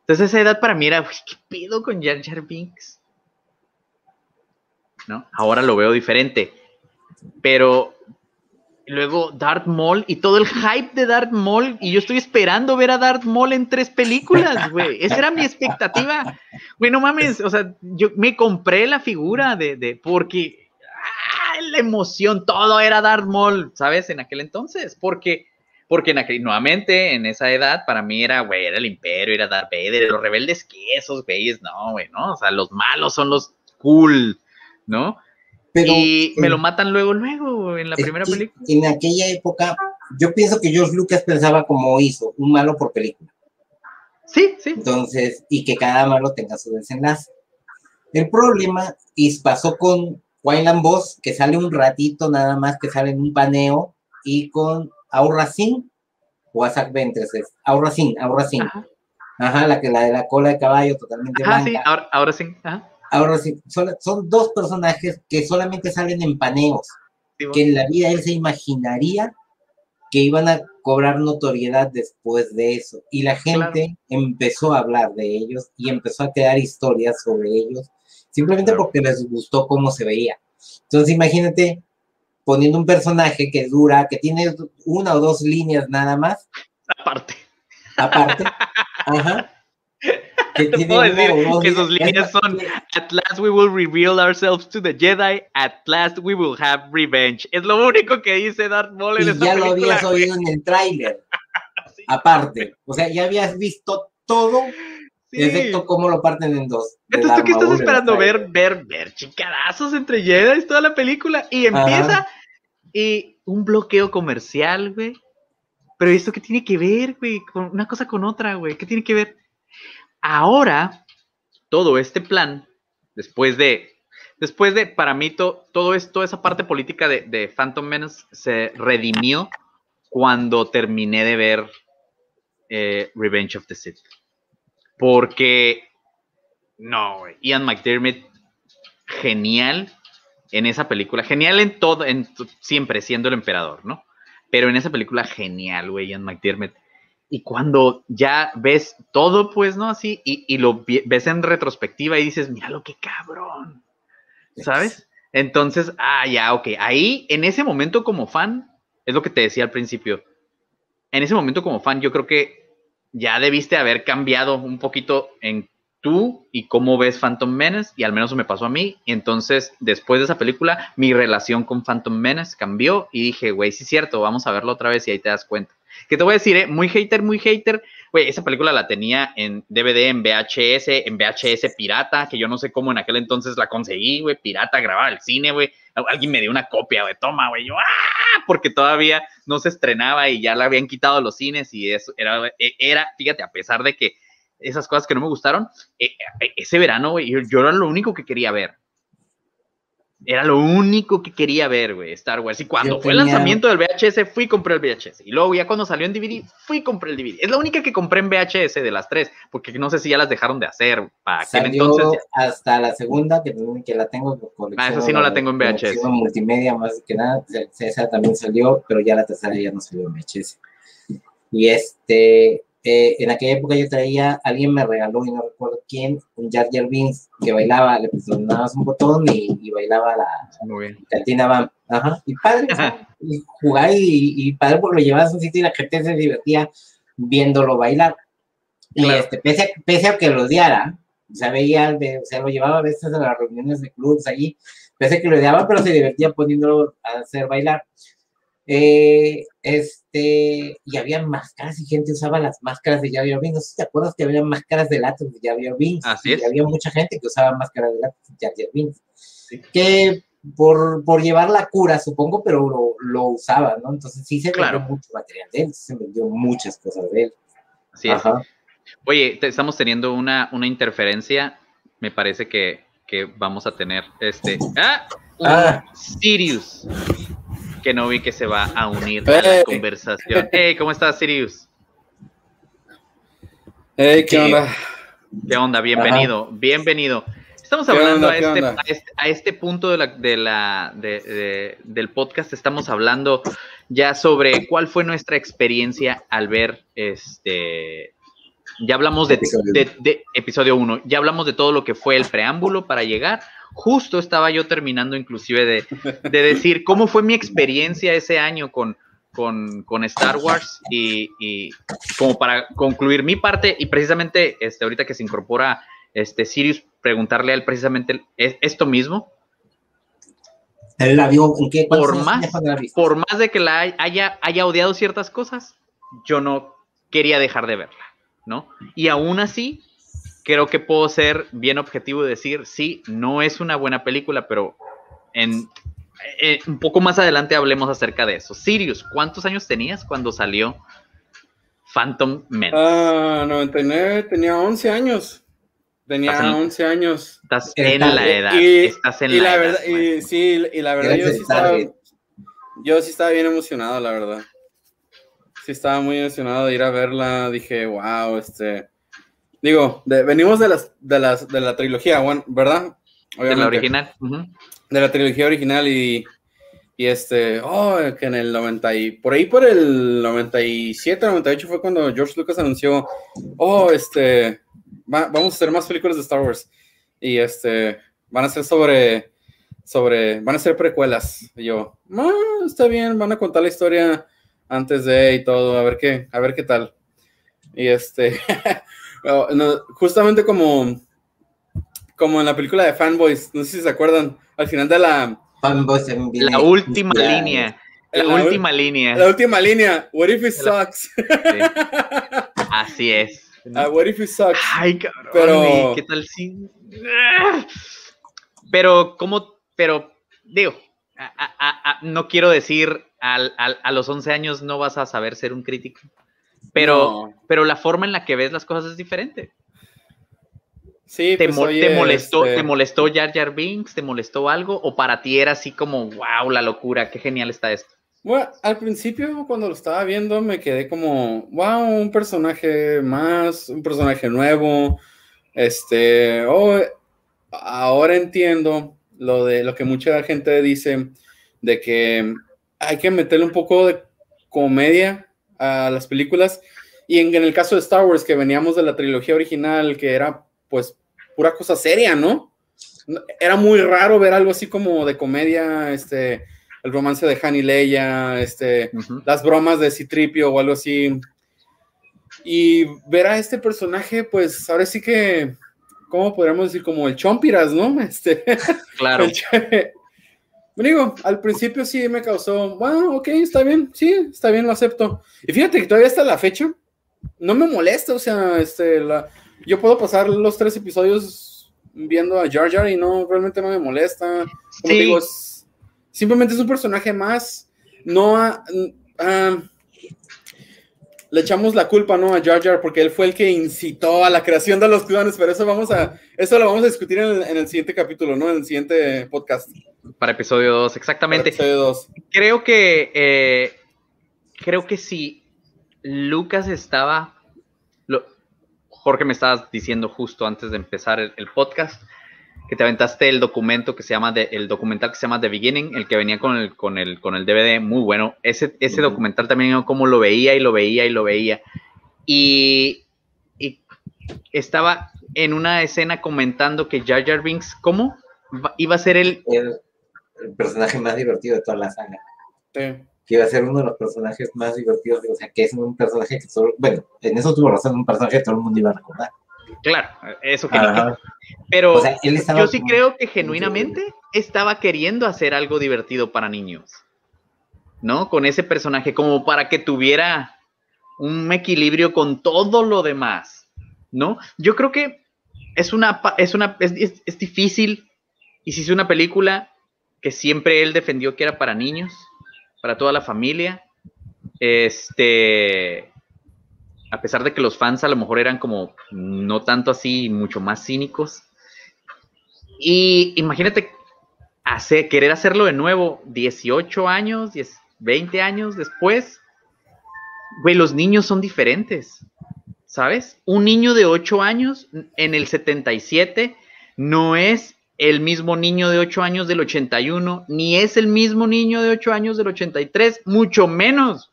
Entonces esa edad para mí era, ¿qué pedo con Jar Jar Binks? ¿no? Ahora lo veo diferente. Pero luego Darth Maul y todo el hype de Darth Maul y yo estoy esperando ver a Darth Maul en tres películas, güey. Esa era mi expectativa. Güey, no mames, o sea, yo me compré la figura de, de porque ¡ah! la emoción, todo era Darth Maul, ¿sabes? En aquel entonces, porque porque en aquel, nuevamente en esa edad para mí era, güey, era el imperio, era Darth Vader, los rebeldes que esos güeyes, no, güey, no, o sea, los malos son los cool, ¿no? Pero, y me lo matan luego, luego, en la primera película. En aquella época, yo pienso que George Lucas pensaba como hizo, un malo por película. Sí, sí. Entonces, y que cada malo tenga su desenlace. El problema, y pasó con Wayland Boss, que sale un ratito nada más, que sale en un paneo, y con Aura Singh, o Azak Ventres, Aura Singh, Aura Singh. Ajá. la que la de la cola de caballo totalmente Ajá, sí, Aura Singh, ajá. Ahora sí, son, dos personajes que solamente salen en paneos, que en la vida él se imaginaría que iban a cobrar notoriedad después de eso. Y la gente empezó a hablar de ellos y empezó a crear historias sobre ellos. simplemente porque les gustó cómo se veía. Entonces imagínate poniendo un personaje que dura, que tiene una o dos líneas nada más. Aparte. Aparte. Ajá. Que Te puedo decir que sus líneas son At last we will reveal ourselves to the Jedi, at last we will have revenge. Es lo único que dice Darth Maul en y ya lo habías oído en el tráiler. Aparte. O sea, ya habías visto todo Excepto cómo lo parten en dos. Entonces, ¿tú qué estás esperando? Ver, ver, ver chicarazos entre Jedi toda la película. Y empieza y un bloqueo comercial, güey. Pero esto qué tiene que ver, güey, con una cosa con otra, güey. ¿Qué tiene que ver? Ahora, todo este plan, después de, después de, para mí, todo esto, esa parte política de, de Phantom Menace se redimió cuando terminé de ver eh, Revenge of the Sith. Porque, no, Ian McDermott, genial en esa película, genial en todo, en, siempre siendo el emperador, ¿no? Pero en esa película, genial, güey, Ian McDermott. Y cuando ya ves todo, pues, ¿no? Así, y, y lo ves en retrospectiva y dices, mira lo que cabrón, ¿sabes? Entonces, ah, ya, ok. Ahí, en ese momento como fan, es lo que te decía al principio. En ese momento como fan, yo creo que ya debiste haber cambiado un poquito en tú y cómo ves Phantom Menace, y al menos me pasó a mí. Entonces, después de esa película, mi relación con Phantom Menace cambió y dije, güey, sí es cierto, vamos a verlo otra vez y ahí te das cuenta. Que te voy a decir, eh, muy hater, muy hater. Güey, esa película la tenía en DVD, en VHS, en VHS pirata, que yo no sé cómo en aquel entonces la conseguí, güey, pirata, grababa el cine, güey. Alguien me dio una copia, güey, toma, güey, yo, ¡ah! Porque todavía no se estrenaba y ya la habían quitado los cines y eso era, e, era fíjate, a pesar de que esas cosas que no me gustaron, e, e, ese verano, güey, yo era lo único que quería ver era lo único que quería ver, güey, Star Wars. Y cuando fue el lanzamiento del VHS, fui y compré el VHS. Y luego ya cuando salió en DVD, fui y compré el DVD. Es la única que compré en VHS de las tres, porque no sé si ya las dejaron de hacer. Para entonces hasta la segunda, que, que la tengo Ah, esa sí no la tengo en VHS. multimedia, más que nada. Esa también salió, pero ya la tercera ya no salió en VHS. Y este, eh, en aquella época yo traía, alguien me regaló, y no recuerdo quién, un Jar Jar Binks que bailaba, le presionabas un botón y, bailaba la cantina Bam. Ajá, y padre, y jugar y, padre porque lo llevabas a un sitio y la gente se divertía viéndolo bailar. Y este, pese, a, pese a que lo odiara, o sea, veía, o sea, lo llevaba a veces a las reuniones de clubs allí, pese a que lo odiaba, pero se divertía poniéndolo a hacer bailar. Eh, este, y había máscaras y gente usaba las máscaras de Javier Binks. No sé si te acuerdas que había máscaras de latas de Javier Binks. Así es. Y había mucha gente que usaba máscaras de latas de Javier Binks. Que por, por, llevar la cura, supongo, pero lo, lo usaba, ¿no? Entonces sí se vendió mucho material de él, se vendió muchas cosas de él. Así es. Oye, estamos teniendo una, una interferencia. Me parece que, que vamos a tener este. ¡Ah! ah. Sirius que no vi que se va a unir a la conversación. Hey, ¿cómo estás, Sirius? Hey, ¿qué onda? ¿Qué onda? Bienvenido, bienvenido. Estamos hablando este, este, a, este, punto de la, de la, de, del podcast, estamos hablando ya sobre cuál fue nuestra experiencia al ver este. Ya hablamos de, de episodio 1, ya hablamos de todo lo que fue el preámbulo para llegar justo estaba yo terminando inclusive de, decir cómo fue mi experiencia ese año con, con, Star Wars y, como para concluir mi parte y precisamente este, ahorita que se incorpora este Sirius, preguntarle a él precisamente esto mismo. ¿En qué? Por más, por más de que la haya, haya odiado ciertas cosas, yo no quería dejar de verla, ¿no? Y aún así, creo que puedo ser bien objetivo y decir, sí, no es una buena película, pero en, eh, un poco más adelante hablemos acerca de eso. Sirius, ¿cuántos años tenías cuando salió Phantom Menace? Ah, 99, tenía 11 años. Tenía 11 años. Estás en la edad. estás en la, verdad, Y, sí, y la verdad yo sí, estaba, yo sí estaba bien emocionado, la verdad. Sí estaba muy emocionado de ir a verla. Dije, wow, este Digo, venimos de las, de las de la trilogía, ¿verdad? De la original. De la trilogía original y, y este, oh, que en el 90 y por ahí por el 97, 98 fue cuando George Lucas anunció, oh, este, vamos a hacer más películas de Star Wars. Y este, van a ser sobre, sobre, van a ser precuelas. Y yo, ah, está bien, van a contar la historia antes de y todo, a ver qué, a ver qué tal. Y este, justamente como, como en la película de Fanboys, no sé si se acuerdan, al final de la... Fanboys la última línea. La, última línea. La última línea. What if it sucks? Así es. Uh, what if it sucks? Ay, cabrón. Pero, ¿qué tal si? Pero, ¿cómo? Pero, digo, no quiero decir a los 11 años no vas a saber ser un crítico. Pero, pero la forma en la que ves las cosas es diferente. Sí, ¿Te, pues, te molestó, este ¿Te molestó Jar Jar Binks? ¿Te molestó algo? ¿O para ti era así como, wow, la locura, qué genial está esto? Bueno, al principio cuando lo estaba viendo me quedé como, wow, un personaje más, un personaje nuevo. Este, oh, ahora entiendo lo de lo que mucha gente dice de que hay que meterle un poco de comedia a las películas. Y en, el caso de Star Wars, que veníamos de la trilogía original, que era pues pura cosa seria, ¿no? Era muy raro ver algo así como de comedia, este, el romance de Han y Leia, este, las bromas de Citripio o algo así. Y ver a este personaje, pues ahora sí que, ¿cómo podríamos decir? Como el Chompiras, ¿no? Este, claro. Digo, al principio sí me causó, bueno, ok, está bien, sí, está bien, lo acepto. Y fíjate que todavía está la fecha, no me molesta, o sea, este, la, yo puedo pasar los tres episodios viendo a Jar Jar y no, realmente no me molesta. Como digo, simplemente es un personaje más, no a, le echamos la culpa, ¿no? A Jar Jar porque él fue el que incitó a la creación de los clones, pero eso vamos a, eso lo vamos a discutir en el, siguiente capítulo, ¿no? En el siguiente podcast. Para episodio 2, exactamente. episodio 2. Creo que, eh, creo que si Lucas estaba, lo, Jorge me estabas diciendo justo antes de empezar el podcast, que te aventaste el documento que se llama, de, el documental que se llama The Beginning, el que venía con el, con el, con el DVD, muy bueno. Ese, ese documental también como lo veía y lo veía y lo veía. Y, estaba en una escena comentando que Jar Jar Binks, ¿cómo? Iba a ser el... el... personaje más divertido de toda la saga. Que iba a ser uno de los personajes más divertidos, o sea, que es un personaje que solo, bueno, en eso tuvo razón, un personaje que todo el mundo iba a recordar. Claro, eso que Pero yo sí creo que genuinamente estaba queriendo hacer algo divertido para niños, ¿no? Con ese personaje, como para que tuviera un equilibrio con todo lo demás, ¿no? Yo creo que es una, es una, es, es difícil, y si es una película que siempre él defendió que era para niños, para toda la familia, este, a pesar de que los fans a lo mejor eran como no tanto así, mucho más cínicos. Y imagínate hacer, querer hacerlo de nuevo 18 años, 20 años después. Güey, los niños son diferentes, ¿sabes? Un niño de 8 años en el 77 no es el mismo niño de 8 años del 81, ni es el mismo niño de 8 años del 83, mucho menos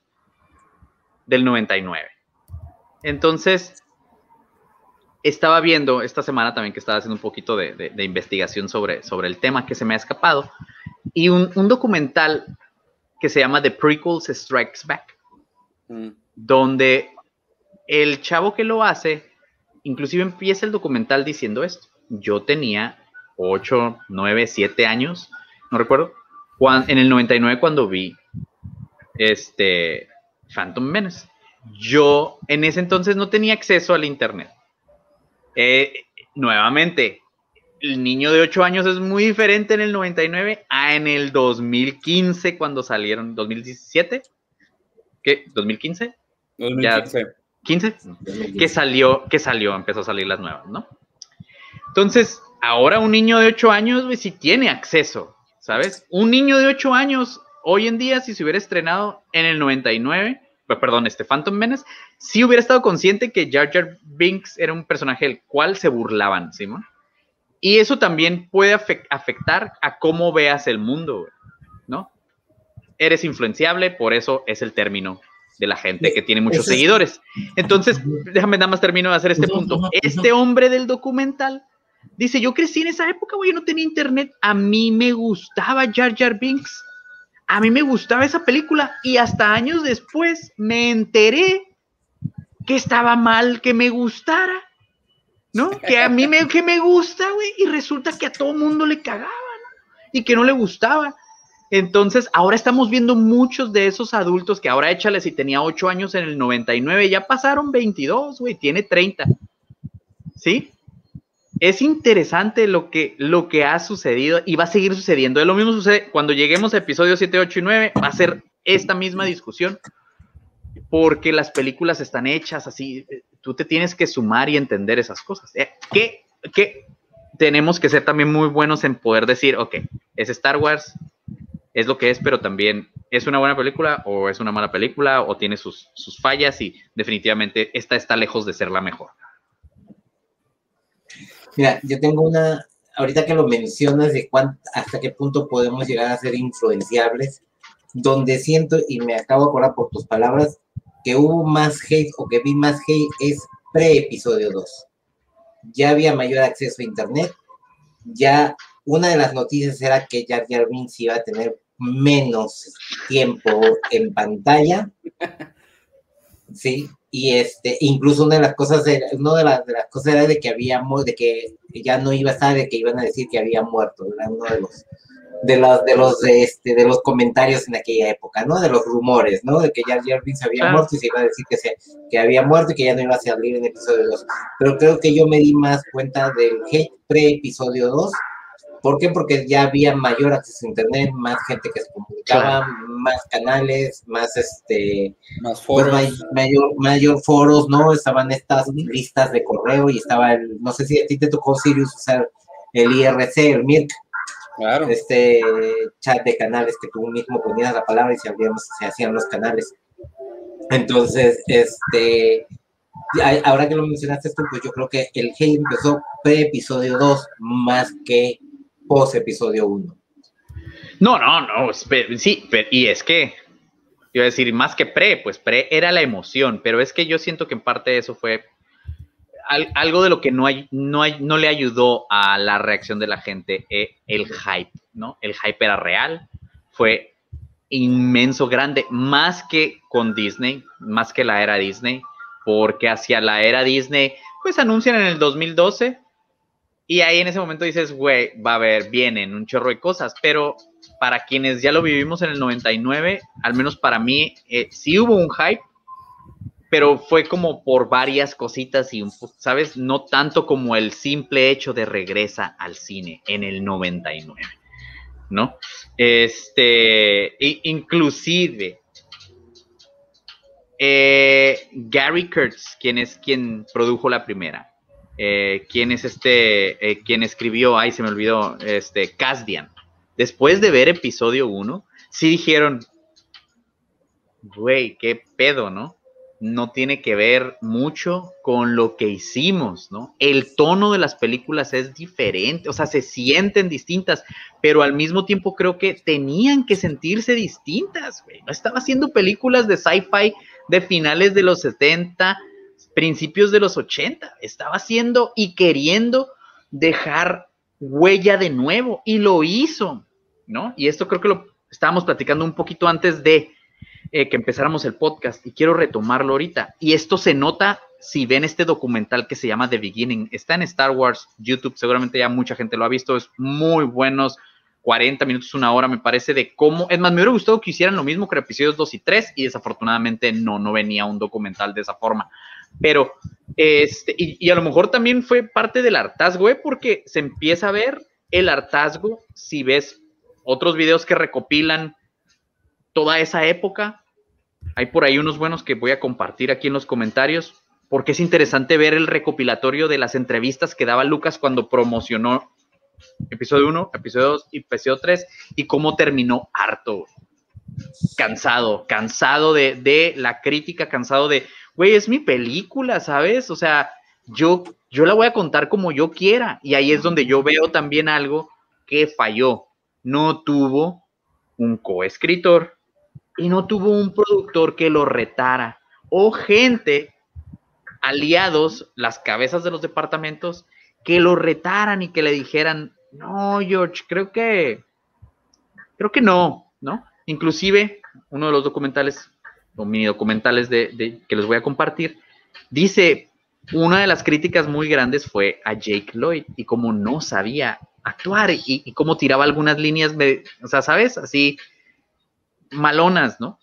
del 99. Entonces, estaba viendo esta semana también que estaba haciendo un poquito de, investigación sobre, sobre, el tema que se me ha escapado y un, documental que se llama The Prequels Strikes Back, mm. donde el chavo que lo hace, inclusive empieza el documental diciendo esto. Yo tenía 8, 9, 7 años, no recuerdo, en el 99 cuando vi este Phantom Menace yo en ese entonces no tenía acceso al Internet. Eh, nuevamente, el niño de 8 años es muy diferente en el 99 a en el 2015 cuando salieron, 2017, ¿qué? ¿2015? 2015. 15, que salió, que salió, empezó a salir las nuevas, ¿no? Entonces, ahora un niño de 8 años, si sí tiene acceso, ¿sabes? Un niño de 8 años, hoy en día, si se hubiera estrenado en el 99, perdón, este Phantom Menace, sí hubiera estado consciente que Jar Jar Binks era un personaje del cual se burlaban, Simón. Y eso también puede afectar a cómo veas el mundo, ¿no? Eres influenciable, por eso es el término de la gente que tiene muchos seguidores. Entonces, déjame nada más termino de hacer este punto. Este hombre del documental Dice, yo crecí en esa época, güey, yo no tenía internet. A mí me gustaba Jar Jar Binks. A mí me gustaba esa película y hasta años después me enteré que estaba mal que me gustara, ¿no? Que a mí me, que me gusta, güey, y resulta que a todo mundo le cagaba, ¿no? Y que no le gustaba. Entonces, ahora estamos viendo muchos de esos adultos que ahora échale si tenía 8 años en el 99, ya pasaron 22, güey, tiene 30. ¿Sí? Es interesante lo que, lo que ha sucedido y va a seguir sucediendo. Lo mismo sucede cuando lleguemos a episodios 7, 8 y 9, va a ser esta misma discusión, porque las películas están hechas así, tú te tienes que sumar y entender esas cosas. Eh, que, que tenemos que ser también muy buenos en poder decir, ok, es Star Wars, es lo que es, pero también es una buena película o es una mala película o tiene sus, sus fallas y definitivamente esta está lejos de ser la mejor. Mira, yo tengo una, ahorita que lo mencionas, de hasta qué punto podemos llegar a ser influenciables, donde siento, y me acabo de acordar por tus palabras, que hubo más hate o que vi más hate es pre-episodio 2. Ya había mayor acceso a Internet, ya una de las noticias era que Jar Jar Binks iba a tener menos tiempo en pantalla, ¿sí? Y este, incluso una de las cosas, de, una de las, de las cosas era de que había, de que ya no iba a estar, de que iban a decir que había muerto, era uno de los, de los, de los, de este, de los comentarios en aquella época, ¿no? De los rumores, ¿no? De que ya Jarvis se había muerto y se iba a decir que, se, que había muerto y que ya no iba a salir en episodio 2. Pero creo que yo me di más cuenta del hate pre-episodio 2 ¿Por qué? Porque ya había mayor acceso a internet, más gente que se comunicaba, más canales, más este más pues, foros. mayor, mayor, foros, ¿no? Estaban estas listas de correo y estaba el, no sé si a ti te tocó Sirius usar el IRC, el MIRC. Claro. Este chat de canales que tú mismo ponías la palabra y se, se hacían los canales. Entonces, este, ahora que lo mencionaste esto, pues yo creo que el hate empezó pre-episodio 2 más que episodio 1. No, no, no, sí, y es que, iba a decir, más que pre, pues pre era la emoción, pero es que yo siento que en parte eso fue algo de lo que no, hay, no, hay, no le ayudó a la reacción de la gente, eh, el hype, ¿no? El hype era real, fue inmenso, grande, más que con Disney, más que la era Disney, porque hacia la era Disney, pues anuncian en el 2012 y ahí en ese momento dices, güey, va a haber, vienen un chorro de cosas, pero para quienes ya lo vivimos en el 99, al menos para mí, eh, sí hubo un hype, pero fue como por varias cositas y, un, ¿sabes? No tanto como el simple hecho de regresa al cine en el 99, ¿no? Este, inclusive, eh, Gary Kurtz, quien es quien produjo la primera, eh, quién es este, eh, quien escribió, ay, se me olvidó, este, Casdian. Después de ver episodio 1, sí dijeron, güey, qué pedo, ¿no? No tiene que ver mucho con lo que hicimos, ¿no? El tono de las películas es diferente, o sea, se sienten distintas, pero al mismo tiempo creo que tenían que sentirse distintas, güey. No estaba haciendo películas de sci-fi de finales de los 70, principios de los 80. Estaba haciendo y queriendo dejar huella de nuevo y lo hizo, ¿no? Y esto creo que lo estábamos platicando un poquito antes de eh, que empezáramos el podcast y quiero retomarlo ahorita. Y esto se nota si ven este documental que se llama The Beginning. Está en Star Wars, YouTube, seguramente ya mucha gente lo ha visto, es muy buenos. 40 minutos, una hora, me parece, de cómo. Es más, me hubiera gustado que hicieran lo mismo que episodios 2 y 3, y desafortunadamente no, no venía un documental de esa forma. Pero, este, y, a lo mejor también fue parte del hartazgo, ¿eh? porque se empieza a ver el hartazgo si ves otros videos que recopilan toda esa época. Hay por ahí unos buenos que voy a compartir aquí en los comentarios, porque es interesante ver el recopilatorio de las entrevistas que daba Lucas cuando promocionó episodio 1, episodio 2 y episodio 3 y cómo terminó harto, cansado, cansado de, la crítica, cansado de, güey, es mi película, ¿sabes? O sea, yo, yo la voy a contar como yo quiera. Y ahí es donde yo veo también algo que falló. No tuvo un coescritor y no tuvo un productor que lo retara. O gente, aliados, las cabezas de los departamentos, que lo retaran y que le dijeran, no, George, creo que, creo que no, ¿no? Inclusive, uno de los documentales, o mini documentales de, que les voy a compartir, dice, una de las críticas muy grandes fue a Jake Lloyd y cómo no sabía actuar y, y cómo tiraba algunas líneas, de, o sea, ¿sabes? Así, malonas, ¿no?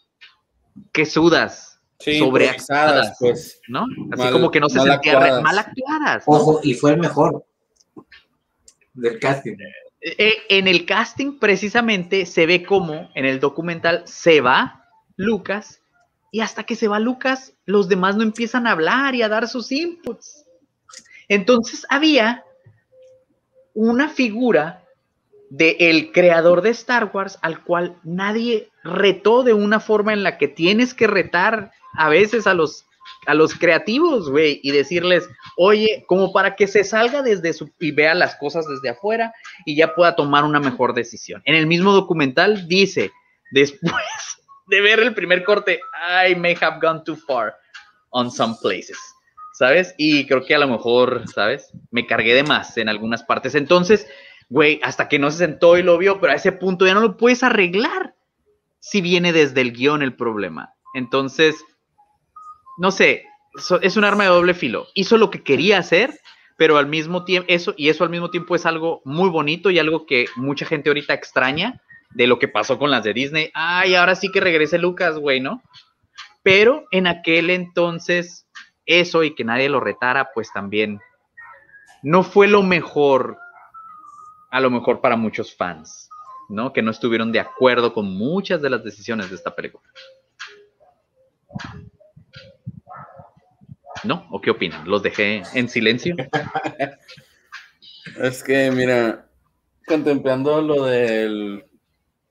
Que sudas, Sí, sobre improvisadas, pues. ¿no? Así Mal- como que no se mal sentía re- actuadas. mal actuadas. ¿no? Ojo, y fue el mejor del casting. Eh, en el casting precisamente se ve como en el documental se va Lucas y hasta que se va Lucas los demás no empiezan a hablar y a dar sus inputs. Entonces había una figura de el creador de Star Wars al cual nadie retó de una forma en la que tienes que retar a veces a los a los creativos, güey, y decirles, oye, como para que se salga desde su y vea las cosas desde afuera y ya pueda tomar una mejor decisión. En el mismo documental dice, después de ver el primer corte, I may have gone too far on some places, ¿sabes? Y creo que a lo mejor, ¿sabes? Me cargué de más en algunas partes. Entonces, güey, hasta que no se sentó y lo vio, pero a ese punto ya no lo puedes arreglar si viene desde el guion el problema. Entonces, no sé, es un arma de doble filo. Hizo lo que quería hacer, pero al mismo tiempo, eso, y eso al mismo tiempo es algo muy bonito y algo que mucha gente ahorita extraña de lo que pasó con las de Disney. Ay, ahora sí que regrese Lucas, güey, ¿no? Pero en aquel entonces, eso y que nadie lo retara, pues también no fue lo mejor, a lo mejor para muchos fans, ¿no? Que no estuvieron de acuerdo con muchas de las decisiones de esta película. ¿No? ¿O qué opinan? ¿Los dejé en silencio? Es que, mira, contemplando lo del.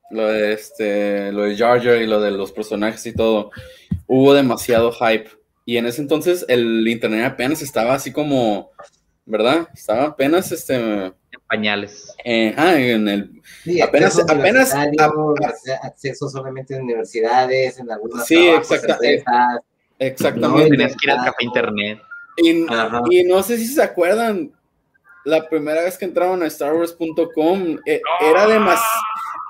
Lo de este. Lo de Jar Jar y lo de los personajes y todo, hubo demasiado hype. Y en ese entonces el internet apenas estaba así como. ¿Verdad? Estaba apenas este. En pañales. eh, ah, en el. Sí, Apenas- apenas- acceso solamente en universidades, en algunas Sí, empresas. Exactamente. Tenías que ir al café internet. Y, no sé si se acuerdan, la primera vez que entraron a StarWars.com eh, era, demas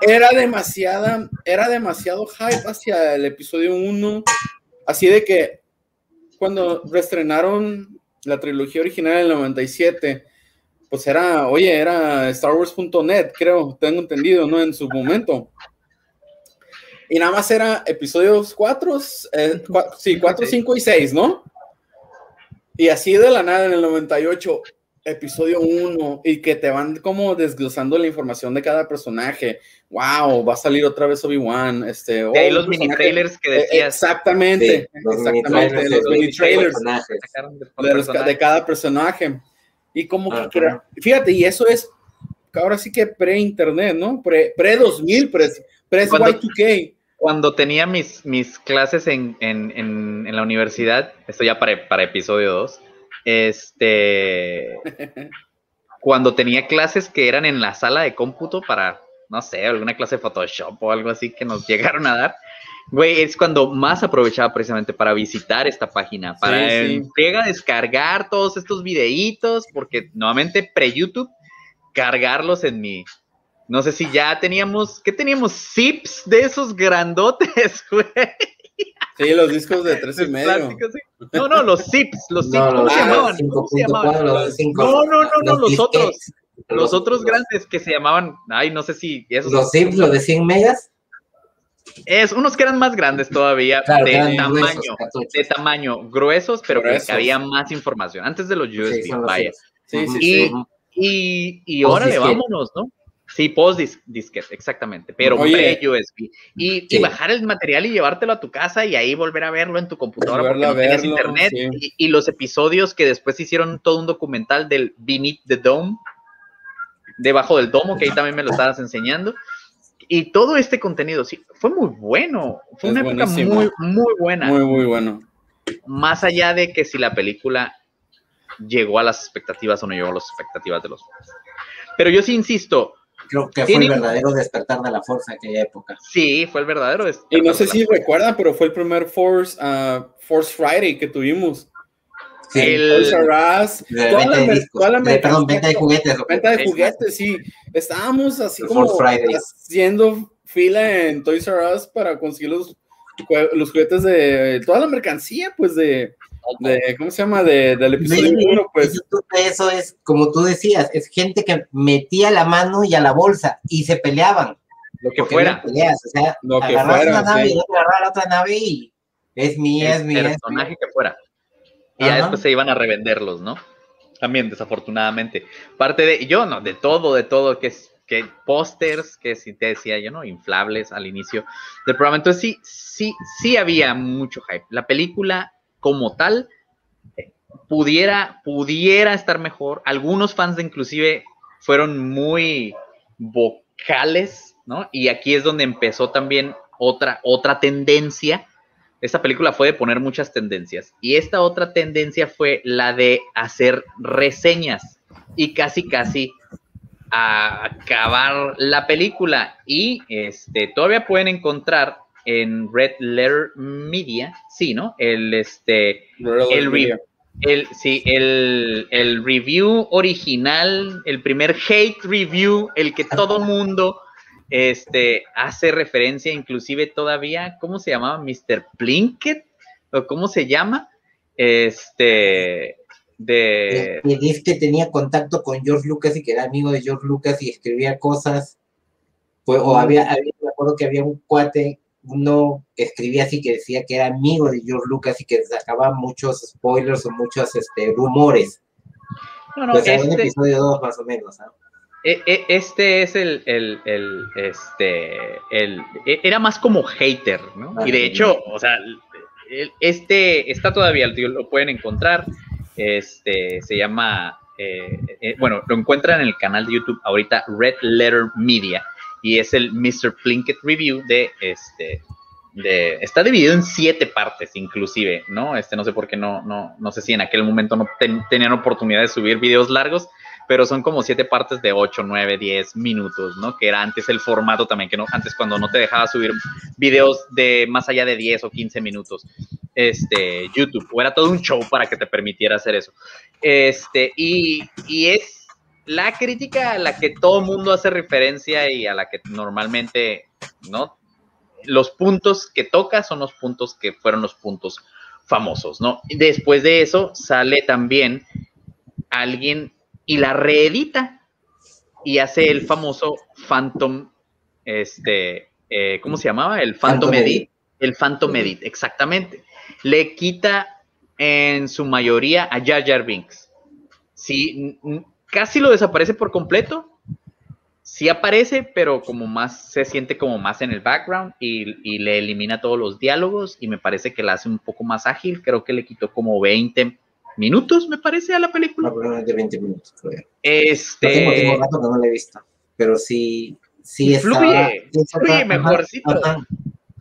era demasiada, era demasiado hype hacia el episodio 1, así de que cuando reestrenaron la trilogía original en el 97, pues era, oye, era StarWars.net, creo, tengo entendido, ¿no? En su momento. Y nada más era episodios 4, sí, 4, 5 y 6, ¿no? Y así de la nada en el 98, episodio 1, y que te van como desglosando la información de cada personaje. Wow, va a salir otra vez Obi-Wan. Este, De ahí oh, los un mini trailers que Eh, decías. Exactamente, Sí, los exactamente, los de mini 20 trailers de- los- de cada personaje. Y como que, Ajá. quiera- fíjate, y eso es ahora sí que pre-internet, ¿no? Pre- Pre-2000, pre, pre Cuando- Y2K. Cuando tenía mis, mis clases en, en- en- en la universidad, esto ya para, para episodio 2, este, cuando tenía clases que eran en la sala de cómputo para, no sé, alguna clase de Photoshop o algo así que nos llegaron a dar, güey, es cuando más aprovechaba precisamente para visitar esta página, para Sí, friega descargar todos estos videitos, porque nuevamente pre-YouTube, cargarlos en mi... No sé si ya teníamos, ¿qué teníamos? Zips de esos grandotes, güey. Sí, los discos de tres y medio. No, no, los zips, los zips, No, ¿cómo los se ah, llamaban? los ¿Cómo se 5.4, llamaban? los cinco- No, no, no, no, los otros. Los otros grandes que se llamaban, ay, no sé si esos. Los zips, los de 100 megas. Es unos que eran más grandes todavía, Claro, de tamaño, gruesos, de tamaño, gruesos, pero Gruesos. que había más información. Antes de los USB, Sí, vaya. Sí, sí, Y, sí. y, y órale, disquete. vámonos, ¿no? Sí, post dis- disquete, exactamente, pero pre-USB. Y, y bajar el material y llevártelo a tu casa y ahí volver a verlo en tu computadora porque no verlo, internet. sí. Y, y los episodios que después hicieron todo un documental del Beneath the Dome, debajo del domo, que ahí también me lo estabas enseñando. Y todo este contenido, sí, fue muy bueno. Fue Es una época buenísimo. muy, muy buena Muy, muy bueno. más allá de que si la película llegó a las expectativas o no llegó a las expectativas de los fans. Pero yo sí insisto, Creo que fue el verdadero despertar de la fuerza en aquella época. sí, fue el verdadero. Y no sé despertar si recuerdan, pero fue el primer Force, ah, Force Friday que tuvimos. Sí, el- Toys R Us, de toda venta la de mer- discos, toda la de- perdón, venta de juguetes. Venta de juguetes, sí. Estábamos así El como haciendo fila en Toys R Us para conseguir los, los juguetes de toda la mercancía, pues de, de ¿cómo se llama? De, del episodio Sí, 1, pues. YouTube, Eso es, como tú decías, es gente que metía la mano y a la bolsa y se peleaban. lo que fuera, peleas, o sea, Lo que fuera, una nave sí. y la otra nave y es mía, es el mía. es personaje mía. que fuera. Y ya Ajá. después se iban a revenderlos, ¿no? También, desafortunadamente. Parte de, yo no, de todo, de todo, que es que pósters, que si te decía yo, ¿no? Inflables al inicio del programa. Entonces sí, sí, sí había mucho hype. La película como tal pudiera, pudiera estar mejor. Algunos fans de inclusive fueron muy vocales, ¿no? Y aquí es donde empezó también otra, otra tendencia. Esta película fue de poner muchas tendencias. Y esta otra tendencia fue la de hacer reseñas y casi, casi acabar la película. Y este, todavía pueden encontrar en Red Letter Media, sí, ¿no? El, este, el, re- el, sí, el, el review original, el primer hate review, el que todo mundo este, hace referencia, inclusive todavía, ¿cómo se llamaba? Mr. Plinkett, o cómo se llama, este, de... Que dice que tenía contacto con George Lucas y que era amigo de George Lucas y escribía cosas. Pues, o había, había, me acuerdo que había un cuate, uno que escribía así que decía que era amigo de George Lucas y que sacaba muchos spoilers o muchos este, rumores. No, no, Pues este, episodio 2 más o menos. ¿ah? e- e- este es el, el, el, este, el, e- era más como hater, ¿no? Y de hecho, o sea, el- este está todavía, tío, lo pueden encontrar, este, se llama, eh, eh, bueno, lo encuentran en el canal de YouTube ahorita, Red Letter Media, y es el Mr. Plinkett Review de, este, de, está dividido en siete partes inclusive, ¿no? Este, no sé por qué no, no, no sé si en aquel momento no ten- tenían oportunidad de subir videos largos, pero son como siete partes de 8, 9, 10 minutos, ¿no? Que era antes el formato también, que no, antes cuando no te dejaba subir videos de más allá de 10 o 15 minutos, este, YouTube, o era todo un show para que te permitiera hacer eso. Este, y, y es la crítica a la que todo mundo hace referencia y a la que normalmente, ¿no? Los puntos que toca son los puntos que fueron los puntos famosos, ¿no? Y después de eso sale también alguien y la reedita y hace el famoso Phantom, este, eh, ¿cómo se llamaba? El Phantom, Phantom Edit. Edit. El Phantom. Edit, exactamente. Le quita en su mayoría a Jar Jar Binks. Sí, casi lo desaparece por completo. Sí aparece, pero como más se siente como más en el background y, y le elimina todos los diálogos y me parece que la hace un poco más ágil. Creo que le quitó como 20 minutos, me parece, a la película. Aproximadamente 20 minutos, creo. No tengo, Este. tengo rato que no la he visto, pero sí, sí Fluye, fluye mejorcito. ajá.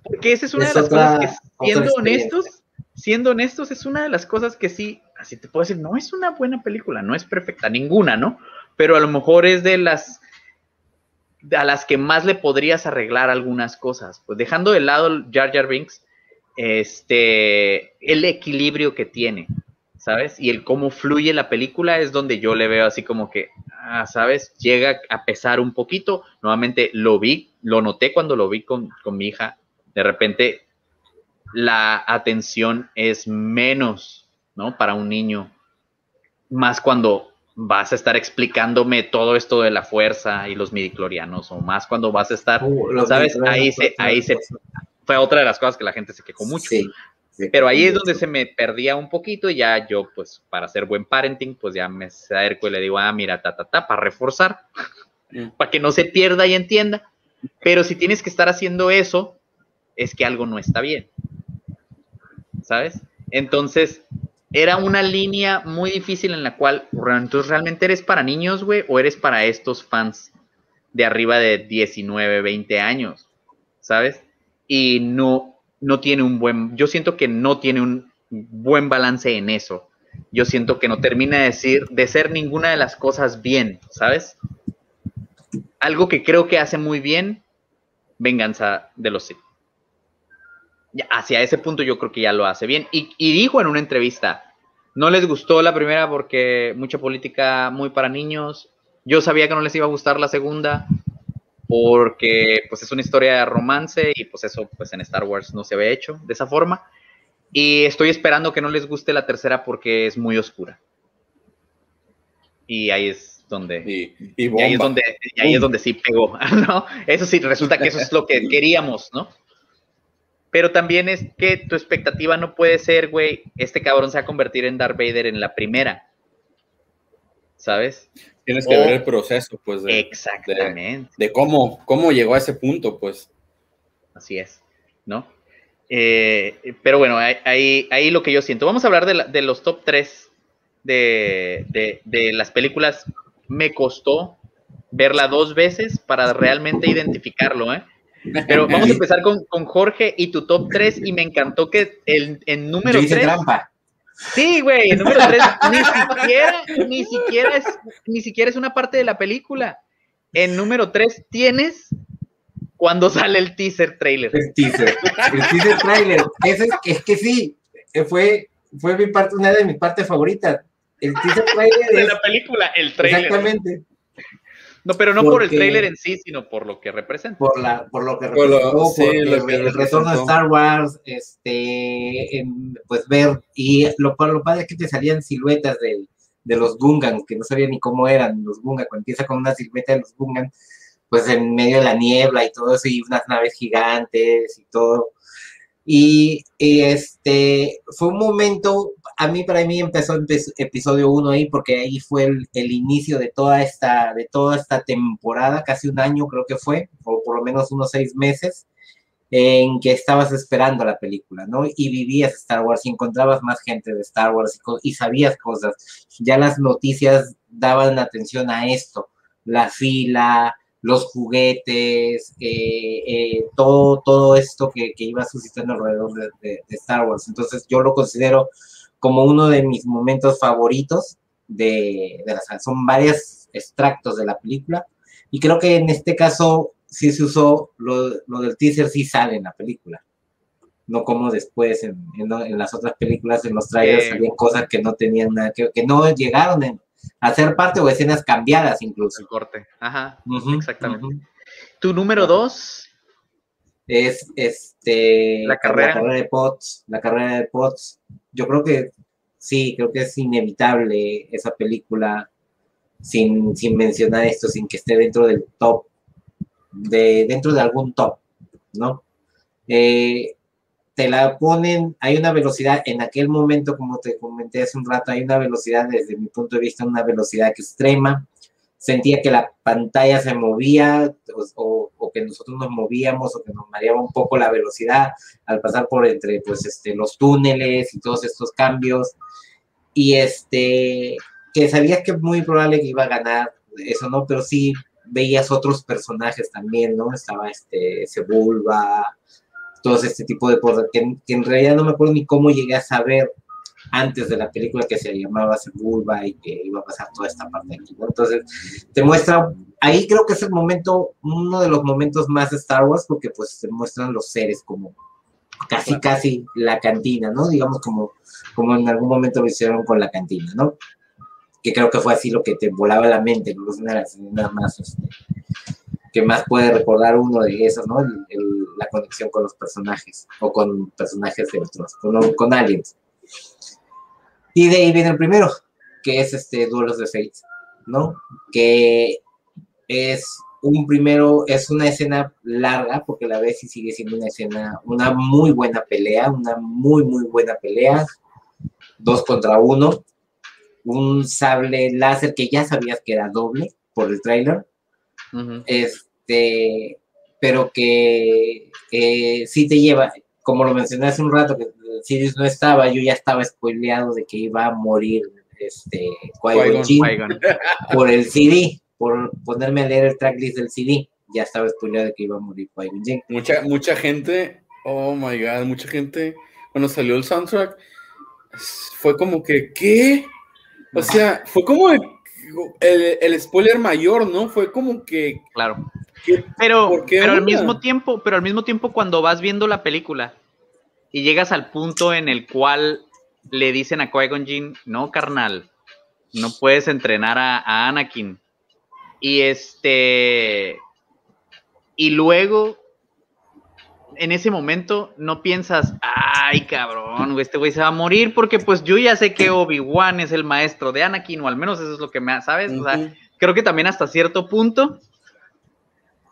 Porque esa es una Es de las otra- cosas que, siendo honestos, siendo honestos, es una de las cosas que sí, así te puedo decir, no es una buena película, no es perfecta, ninguna, ¿no? Pero a lo mejor es de las a las que más le podrías arreglar algunas cosas. Pues dejando de lado Jar Jar Binks, este, el equilibrio que tiene, ¿sabes? Y el cómo fluye la película es donde yo le veo así como que, ah, ¿sabes? Llega a pesar un poquito. Nuevamente lo vi, lo noté cuando lo vi con, con mi hija. De repente la atención es menos, ¿no? Para un niño. Más cuando vas a estar explicándome todo esto de la fuerza y los midiclorianos, o más cuando vas a estar, Uh, ¿sabes? Ahí se, ahí se, fue otra de las cosas que la gente se quejó mucho. Sí, sí. Pero ahí es donde se me perdía un poquito y ya yo, pues, para hacer buen parenting, pues ya me acerco y le digo, ah, mira, ta, ta, ta, para reforzar, Mm. para que no se pierda y entienda. Pero si tienes que estar haciendo eso, es que algo no está bien. ¿Sabes? Entonces, era una línea muy difícil en la cual, entonces, ¿realmente eres para niños, güey? ¿O eres para estos fans de arriba de 19, 20 años? ¿Sabes? Y no, no tiene un buen, yo siento que no tiene un buen balance en eso. Yo siento que no termina de decir, de ser ninguna de las cosas bien, ¿sabes? Algo que creo que hace muy bien, Venganza de los Sith. Hacia ese punto yo creo que ya lo hace bien. Y, y dijo en una entrevista, no les gustó la primera porque mucha política muy para niños. Yo sabía que no les iba a gustar la segunda porque pues es una historia de romance y pues eso pues en Star Wars no se había hecho de esa forma. Y estoy esperando que no les guste la tercera porque es muy oscura. Y ahí es donde y, ahí es donde ahí es donde sí pegó, ¿no? Eso sí, resulta que eso es lo que queríamos, ¿no? Pero también es que tu expectativa no puede ser, güey, este cabrón se va a convertir en Darth Vader en la primera. ¿Sabes? Tienes que ver el proceso, pues. De, exactamente. De, cómo, cómo llegó a ese punto, pues. Así es, ¿no? Eh, pero bueno, ahí, ahí lo que yo siento. Vamos a hablar de, de los top 3 de, de, las películas. Me costó verla dos veces para realmente identificarlo, ¿eh? Pero vamos a empezar con, con, Jorge y tu top 3 y me encantó que el, en número 3... trampa. Sí, güey, el número 3 ni siquiera, ni siquiera es, ni siquiera es una parte de la película. En número 3 tienes cuando sale el teaser trailer. El teaser, el teaser trailer. Es, es que sí, fue, fue mi parte, una de mis partes favoritas. El teaser trailer de la película, el trailer. Exactamente. No, pero no por el trailer en sí, sino por lo que representa. Por, la, por lo que representó, por, el, retorno de Star Wars, este, pues ver, y lo, lo padre es que te salían siluetas de, de los Gungan, que no sabía ni cómo eran los Gungan, cuando empieza con una silueta de los Gungan, pues en medio de la niebla y todo eso, y unas naves gigantes y todo. Y, este fue un momento, a mí para mí empezó episodio 1 ahí, porque ahí fue el, inicio de toda, esta, de toda esta temporada, casi un año creo que fue, o por lo menos unos seis meses, en que estabas esperando la película, ¿no? Y vivías Star Wars y encontrabas más gente de Star Wars y, y sabías cosas. Ya las noticias daban atención a esto, la fila, los juguetes, eh, eh, todo, todo esto que, iba suscitando alrededor de, Star Wars. Entonces yo lo considero como uno de mis momentos favoritos de, de la Son varios extractos de la película y creo que en este caso sí se usó, lo, del teaser sí sale en la película. No como después en, las otras películas, en los trailers, había cosas que no tenían nada, que, que no llegaron en, hacer parte o escenas cambiadas incluso. El corte, ajá, exactamente. Tu número dos es este la carrera. de Potts, la carrera de Potts. Yo creo que sí, creo que es inevitable esa película sin, sin mencionar esto, sin que esté dentro del top, de, dentro de algún top, ¿no? Eh, te la ponen, hay una velocidad, en aquel momento, como te comenté hace un rato, hay una velocidad, desde mi punto de vista, una velocidad extrema. Sentía que la pantalla se movía o, que nosotros nos movíamos o que nos mareaba un poco la velocidad al pasar por entre pues, este, los túneles y todos estos cambios. Y este, que sabías que muy probable que iba a ganar eso, ¿no? Pero sí veías otros personajes también, ¿no? Estaba este Sebulba, todo este tipo de cosas, que, en realidad no me acuerdo ni cómo llegué a saber antes de la película que se llamaba Sebulba y que iba a pasar toda esta parte aquí, Entonces, te muestra, ahí creo que es el momento, uno de los momentos más Star Wars, porque pues te muestran los seres como casi, casi la cantina, ¿no? Digamos como, como en algún momento lo hicieron con la cantina, ¿no? Que creo que fue así lo que te volaba la mente, no es una más, este, que más puede recordar uno de esos, ¿no? la conexión con los personajes o con personajes de otros, con, con aliens. Y de ahí viene el primero, que es este Duelos de Fate, ¿no? Que es un primero, es una escena larga, porque la vez y sigue siendo una escena, una muy buena pelea, una muy, muy buena pelea, dos contra uno, un sable láser que ya sabías que era doble por el trailer, este, pero que sí te lleva, como lo mencioné hace un rato, que Sirius no estaba, yo ya estaba spoileado de que iba a morir este, por el CD, por ponerme a leer el tracklist del CD, ya estaba spoileado de que iba a morir qui Mucha, mucha gente, oh my god, mucha gente, cuando salió el soundtrack, fue como que, ¿qué? O sea, fue como el, el, spoiler mayor, ¿no? Fue como que. Claro. pero, pero al mismo tiempo, pero al mismo tiempo, cuando vas viendo la película y llegas al punto en el cual le dicen a Qui-Gon Jinn, no, carnal, no puedes entrenar a, a Anakin. Y este, y luego, en ese momento, no piensas, ay, cabrón, este güey se va a morir porque pues yo ya sé que Obi-Wan es el maestro de Anakin, o al menos eso es lo que me, ¿sabes? O sea, creo que también hasta cierto punto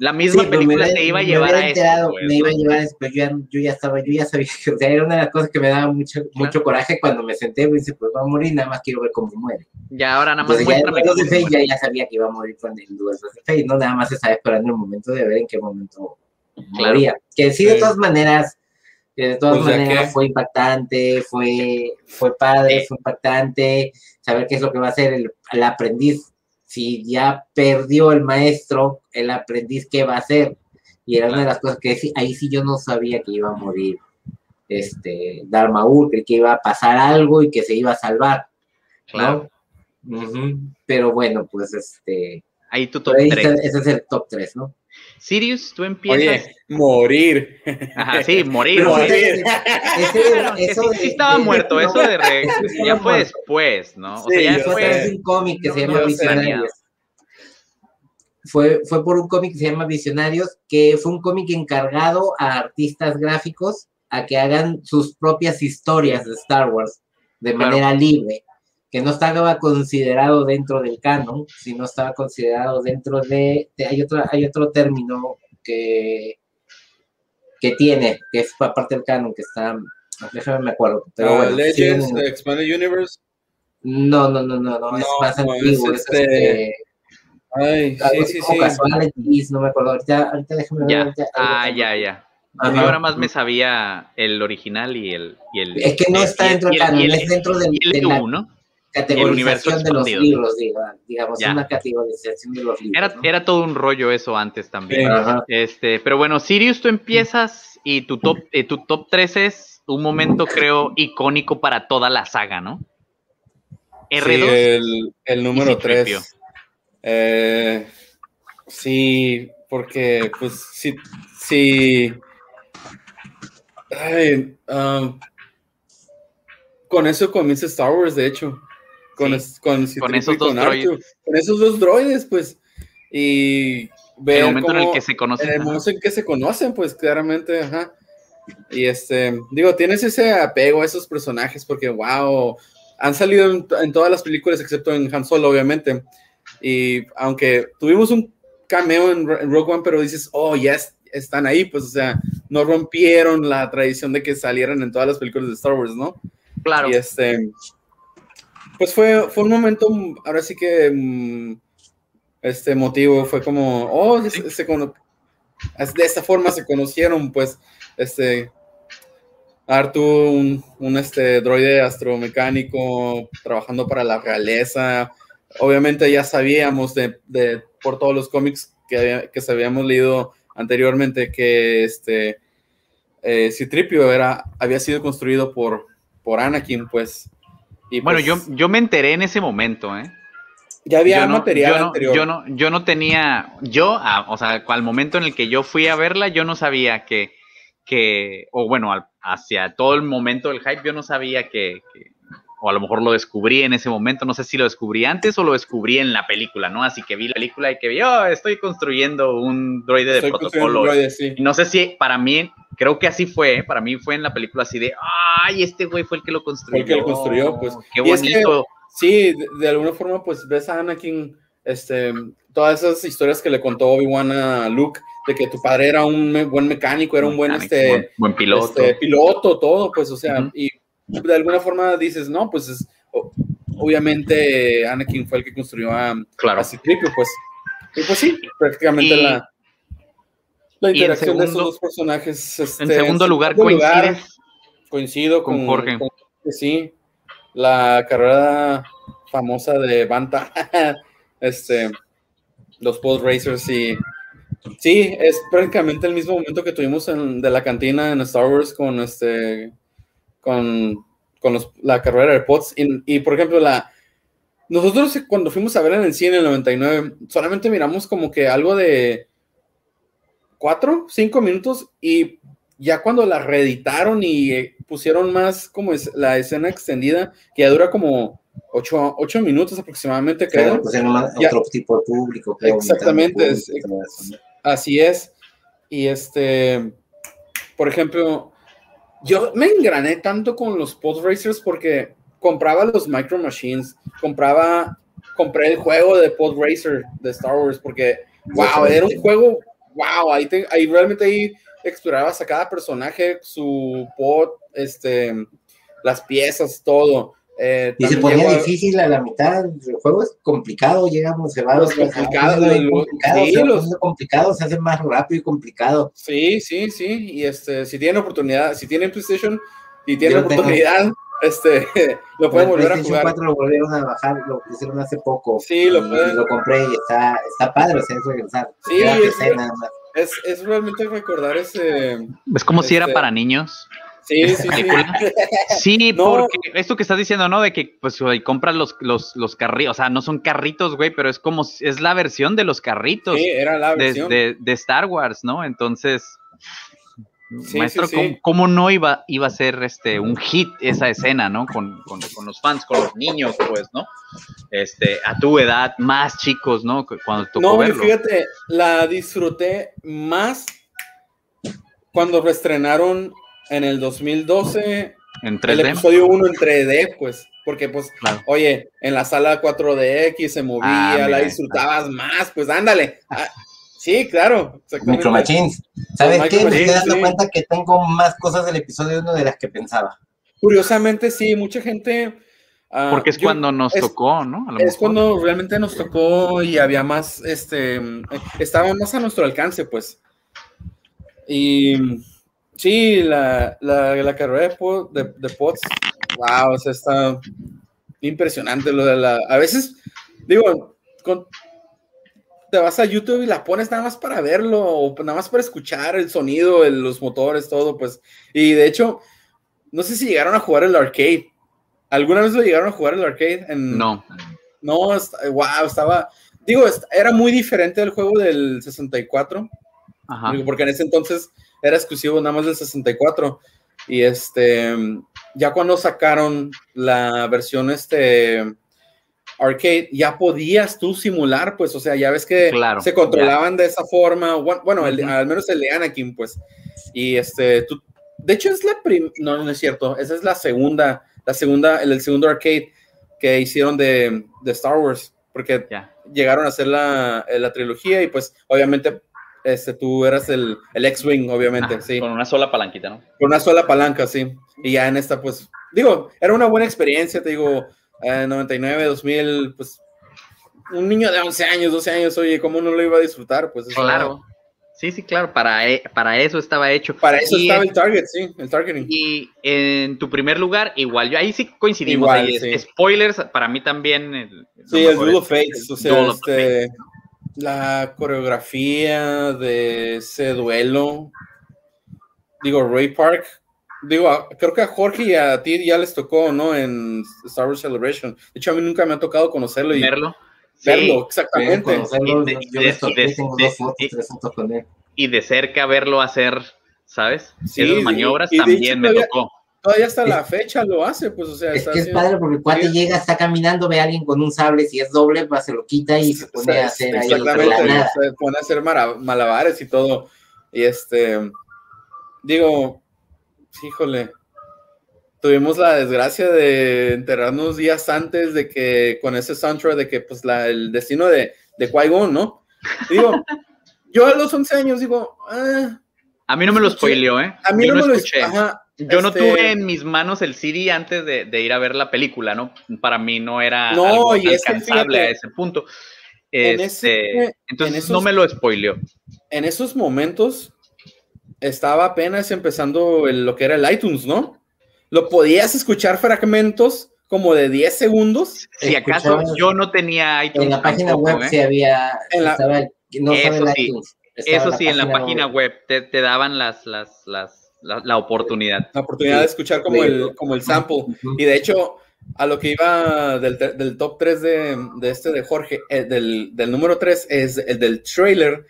la misma película se iba a llevar a eso. me iba a llevar a eso, pero yo ya, yo ya, estaba, yo ya sabía que, o sea, era una de las cosas que me daba mucho, mucho coraje cuando me senté y dije, pues va a morir, nada más quiero ver cómo muere. Ya, ahora nada más Entonces, ya, de ya, ya sabía que iba a morir cuando en Duels of the Faith, no nada más se estaba esperando el momento de ver en qué momento claro. moría. Que sí, de todas maneras, que de todas pues maneras fue impactante, fue, fue padre, sí. fue impactante, saber qué es lo que va a hacer el, el aprendiz si ya perdió el maestro, el aprendiz, ¿qué va a hacer? Y era una de las cosas que ahí sí yo no sabía que iba a morir este Dharma Ur, que iba a pasar algo y que se iba a salvar. Claro. ¿no? Uh -huh. Pero bueno, pues este. Ahí tu top 3. Ese es el top 3, ¿no? Sirius, tú empiezas. Oye, morir. Ajá, sí, morir. morir. Ese, ese, eso sí, sí estaba de, muerto, eso de re, ya fue después, ¿no? O sí, sea, ya fue un cómic que no, se llama no Visionarios. Fue, fue por un cómic que se llama Visionarios, que fue un cómic encargado a artistas gráficos a que hagan sus propias historias de Star Wars de claro. manera libre, que no estaba considerado dentro del canon, sino estaba considerado dentro de, de hay otro, hay otro término que, que tiene, que es parte del canon, que está, déjame me acuerdo. Pero uh, bueno, Legends, sí, Expanded Universe. No, no, no, no, no, no es más no, antiguo, es, es este... Ay, sí, sí, sí. casualities, no me acuerdo, ahorita, ahorita déjame ya. ver. Ahorita, ah, ya, ya. Yo ahora más me sabía el original y el... Y el es que no está dentro del canon, es dentro del, el, de la ¿no? Categorización de los libros, digamos, ya. una categorización de los libros. Era, ¿no? era todo un rollo eso antes también. Ajá. Este, pero bueno, Sirius, tú empiezas y tu top, eh, tu top 3 es un momento, creo, icónico para toda la saga, ¿no? R2. Sí, el, el número 3. Eh, sí, porque, pues, sí, sí. Ay, um, con eso comienza Star Wars, de hecho. Con, sí, con, con esos dos droides. Con esos dos droides, pues. Y ver el momento en el que se conocen. En el momento en que se conocen, pues claramente, ajá. Y este, digo, tienes ese apego a esos personajes porque, wow, han salido en, en todas las películas excepto en Han Solo, obviamente. Y aunque tuvimos un cameo en, en Rogue One, pero dices, oh, ya yes, están ahí, pues, o sea, no rompieron la tradición de que salieran en todas las películas de Star Wars, ¿no? Claro. Y este, pues fue, fue un momento, ahora sí que, este emotivo, fue como, oh, sí. se, se de esta forma se conocieron, pues, este, Artu, un, un, este, droide astromecánico trabajando para la realeza. Obviamente ya sabíamos de, de por todos los cómics que, que se habíamos leído anteriormente que este eh, Citripio era, había sido construido por, por Anakin, pues. Y bueno, pues, yo, yo me enteré en ese momento, ¿eh? Ya había yo no, material yo no, anterior. Yo no, yo no tenía, yo, ah, o sea, al momento en el que yo fui a verla, yo no sabía que, que o bueno, al, hacia todo el momento del hype, yo no sabía que, que, o a lo mejor lo descubrí en ese momento, no sé si lo descubrí antes o lo descubrí en la película, ¿no? Así que vi la película y que vi, oh, estoy construyendo un droide de Estoy protocolo. un droide, sí. Y no sé si para mí, creo que así fue, para mí fue en la película así de, ay, este güey fue el que lo construyó. Fue el que lo construyó, pues. Qué bonito. Es que, sí, de, de, alguna forma, pues ves a Anakin, este, todas esas historias que le contó Obi-Wan a Luke, de que tu padre era un me buen mecánico, era un buen, mecánico, este, buen, buen piloto. Este, piloto, todo, pues, o sea, uh -huh. y de alguna forma dices, no, pues es, obviamente Anakin fue el que construyó a, claro. a Citripio, pues. Y pues sí, prácticamente y, la, la interacción segundo, de esos dos personajes. Este, en segundo lugar, coincide. Coincido con, con Jorge. Con, sí, la carrera famosa de Banta, este, los post racers y sí, es prácticamente el mismo momento que tuvimos en, de la cantina en Star Wars con este, con con los, la carrera de AirPods. Y, y, por ejemplo, la nosotros cuando fuimos a ver en el cine en el 99, solamente miramos como que algo de cuatro, cinco minutos y ya cuando la reeditaron y eh, pusieron más como es la escena extendida, que ya dura como ocho, ocho minutos aproximadamente, creo. otro tipo de público. exactamente, así es. Y este, por ejemplo, yo me engrané tanto con los pod racers porque compraba los Micro Machines, compraba, compré el juego de pod racer de Star Wars porque, wow, era un juego, wow, ahí, ahí realmente ahí explorabas a cada personaje, su pod, este, las piezas, todo. Eh, y se ponía difícil a la mitad, el juego es complicado, llegamos, se va los complicados, los complicados se hace más rápido y complicado. Sí, sí, sí, y este, si tienen oportunidad, si tienen PlayStation y tienen oportunidad, este, lo pueden volver a jugar. 4 lo volvieron a bajar, lo hicieron hace poco. Sí, lo pueden. Lo compré y está, está padre, o sea, es regresar. Sí, es, es, es, realmente recordar ese. Es como si era este para niños. Sí, sí, sí. Sí, porque esto que estás diciendo, ¿no? De que pues compras los, los, los carritos, o sea, no son carritos, güey, pero es como, es la versión de los carritos. Sí, era la versión. De, de, Star Wars, ¿no? Entonces, maestro, ¿cómo, no iba, iba a ser este, un hit esa escena, ¿no? Con, con, con, los fans, con los niños, pues, ¿no? Este, a tu edad, más chicos, ¿no? Cuando tocó No, verlo. fíjate, la disfruté más cuando reestrenaron en el 2012 en 3D. el episodio 1 en 3D, pues, porque pues, oye, en la sala 4DX se movía, ah, la disfrutabas más, pues ándale. Ah, sí, claro. Micro Machines. ¿Sabes qué? Me estoy dando cuenta que tengo más cosas del episodio 1 de las que pensaba. Curiosamente, sí, mucha gente... Ah, porque es cuando nos tocó, ¿no? es cuando realmente nos tocó y había más, este, estaba más a nuestro alcance, pues. Y Sí, la, la, carrera de, de, Potts, wow, o sea, está impresionante lo de la. A veces, digo, te vas a YouTube y la pones nada más para verlo, o nada más para escuchar el sonido, los motores, todo, pues. Y de hecho, no sé si llegaron a jugar el arcade. ¿Alguna vez lo llegaron a jugar el arcade? no. No, wow, estaba. Digo, era muy diferente del juego del 64. Ajá. Porque en ese entonces era exclusivo nada más del 64. Y este, ya cuando sacaron la versión este arcade, ya podías tú simular, pues, o sea, ya ves que se controlaban de esa forma, bueno, al menos el de Anakin, pues, y este, tú, de hecho es la primera, no, no es cierto, esa es la segunda, la segunda, el, segundo arcade que hicieron de, Star Wars, porque llegaron a hacer la, la trilogía y pues obviamente este, tú eras el, el X-Wing, obviamente, sí. Con una sola palanquita, ¿no? Con una sola palanca, sí. Y ya en esta, pues, digo, era una buena experiencia, te digo, eh, 99, 2000, pues, un niño de 11 años, 12 años, oye, ¿cómo no lo iba a disfrutar? Pues Claro. Sí, sí, claro, para, e, para eso estaba hecho. Para eso estaba el target, sí, el targeting. Y en tu primer lugar, igual, yo ahí sí coincidimos. ahí, Spoilers, para mí también. sí, el Duel of Fates, o sea, este, la coreografía de ese duelo. Digo, Ray Park. Digo, creo que a Jorge y a ti ya les tocó, ¿no? En Star Wars Celebration. De hecho, a mí nunca me ha tocado conocerlo y verlo. Verlo, exactamente. Y de cerca verlo hacer, ¿sabes? Sí, Esas maniobras también me tocó todavía hasta la fecha lo hace, pues, o sea. Es que es padre porque el cuate llega, está caminando, ve a alguien con un sable, si es doble, pues se lo quita y se pone a hacer ahí Exactamente, se pone a hacer malabares y todo. Y este, digo, híjole, tuvimos la desgracia de enterrarnos días antes de que, con ese soundtrack, de que, pues, la, el destino de, de Qui-Gon, ¿no? digo, yo a los 11 años digo, ah, A mí no me lo spoileó, ¿eh? A mí no, me lo escuché. Ajá, yo no tuve este en mis manos el CD antes de, ir a ver la película, ¿no? Para mí no era no, alcanzable a ese punto. Este, entonces no me lo spoileó. En esos momentos estaba apenas empezando lo que era el iTunes, ¿no? Lo podías escuchar fragmentos como de 10 segundos. Si acaso yo no tenía iTunes. En la página web ¿eh? sí había. no eso sí, eso sí, en la página web, te, te, daban las, las, las la, oportunidad. La oportunidad de escuchar como el, como el sample. Y de hecho, a lo que iba del, del top 3 de, de, este de Jorge, el del, del, número 3 es el del trailer.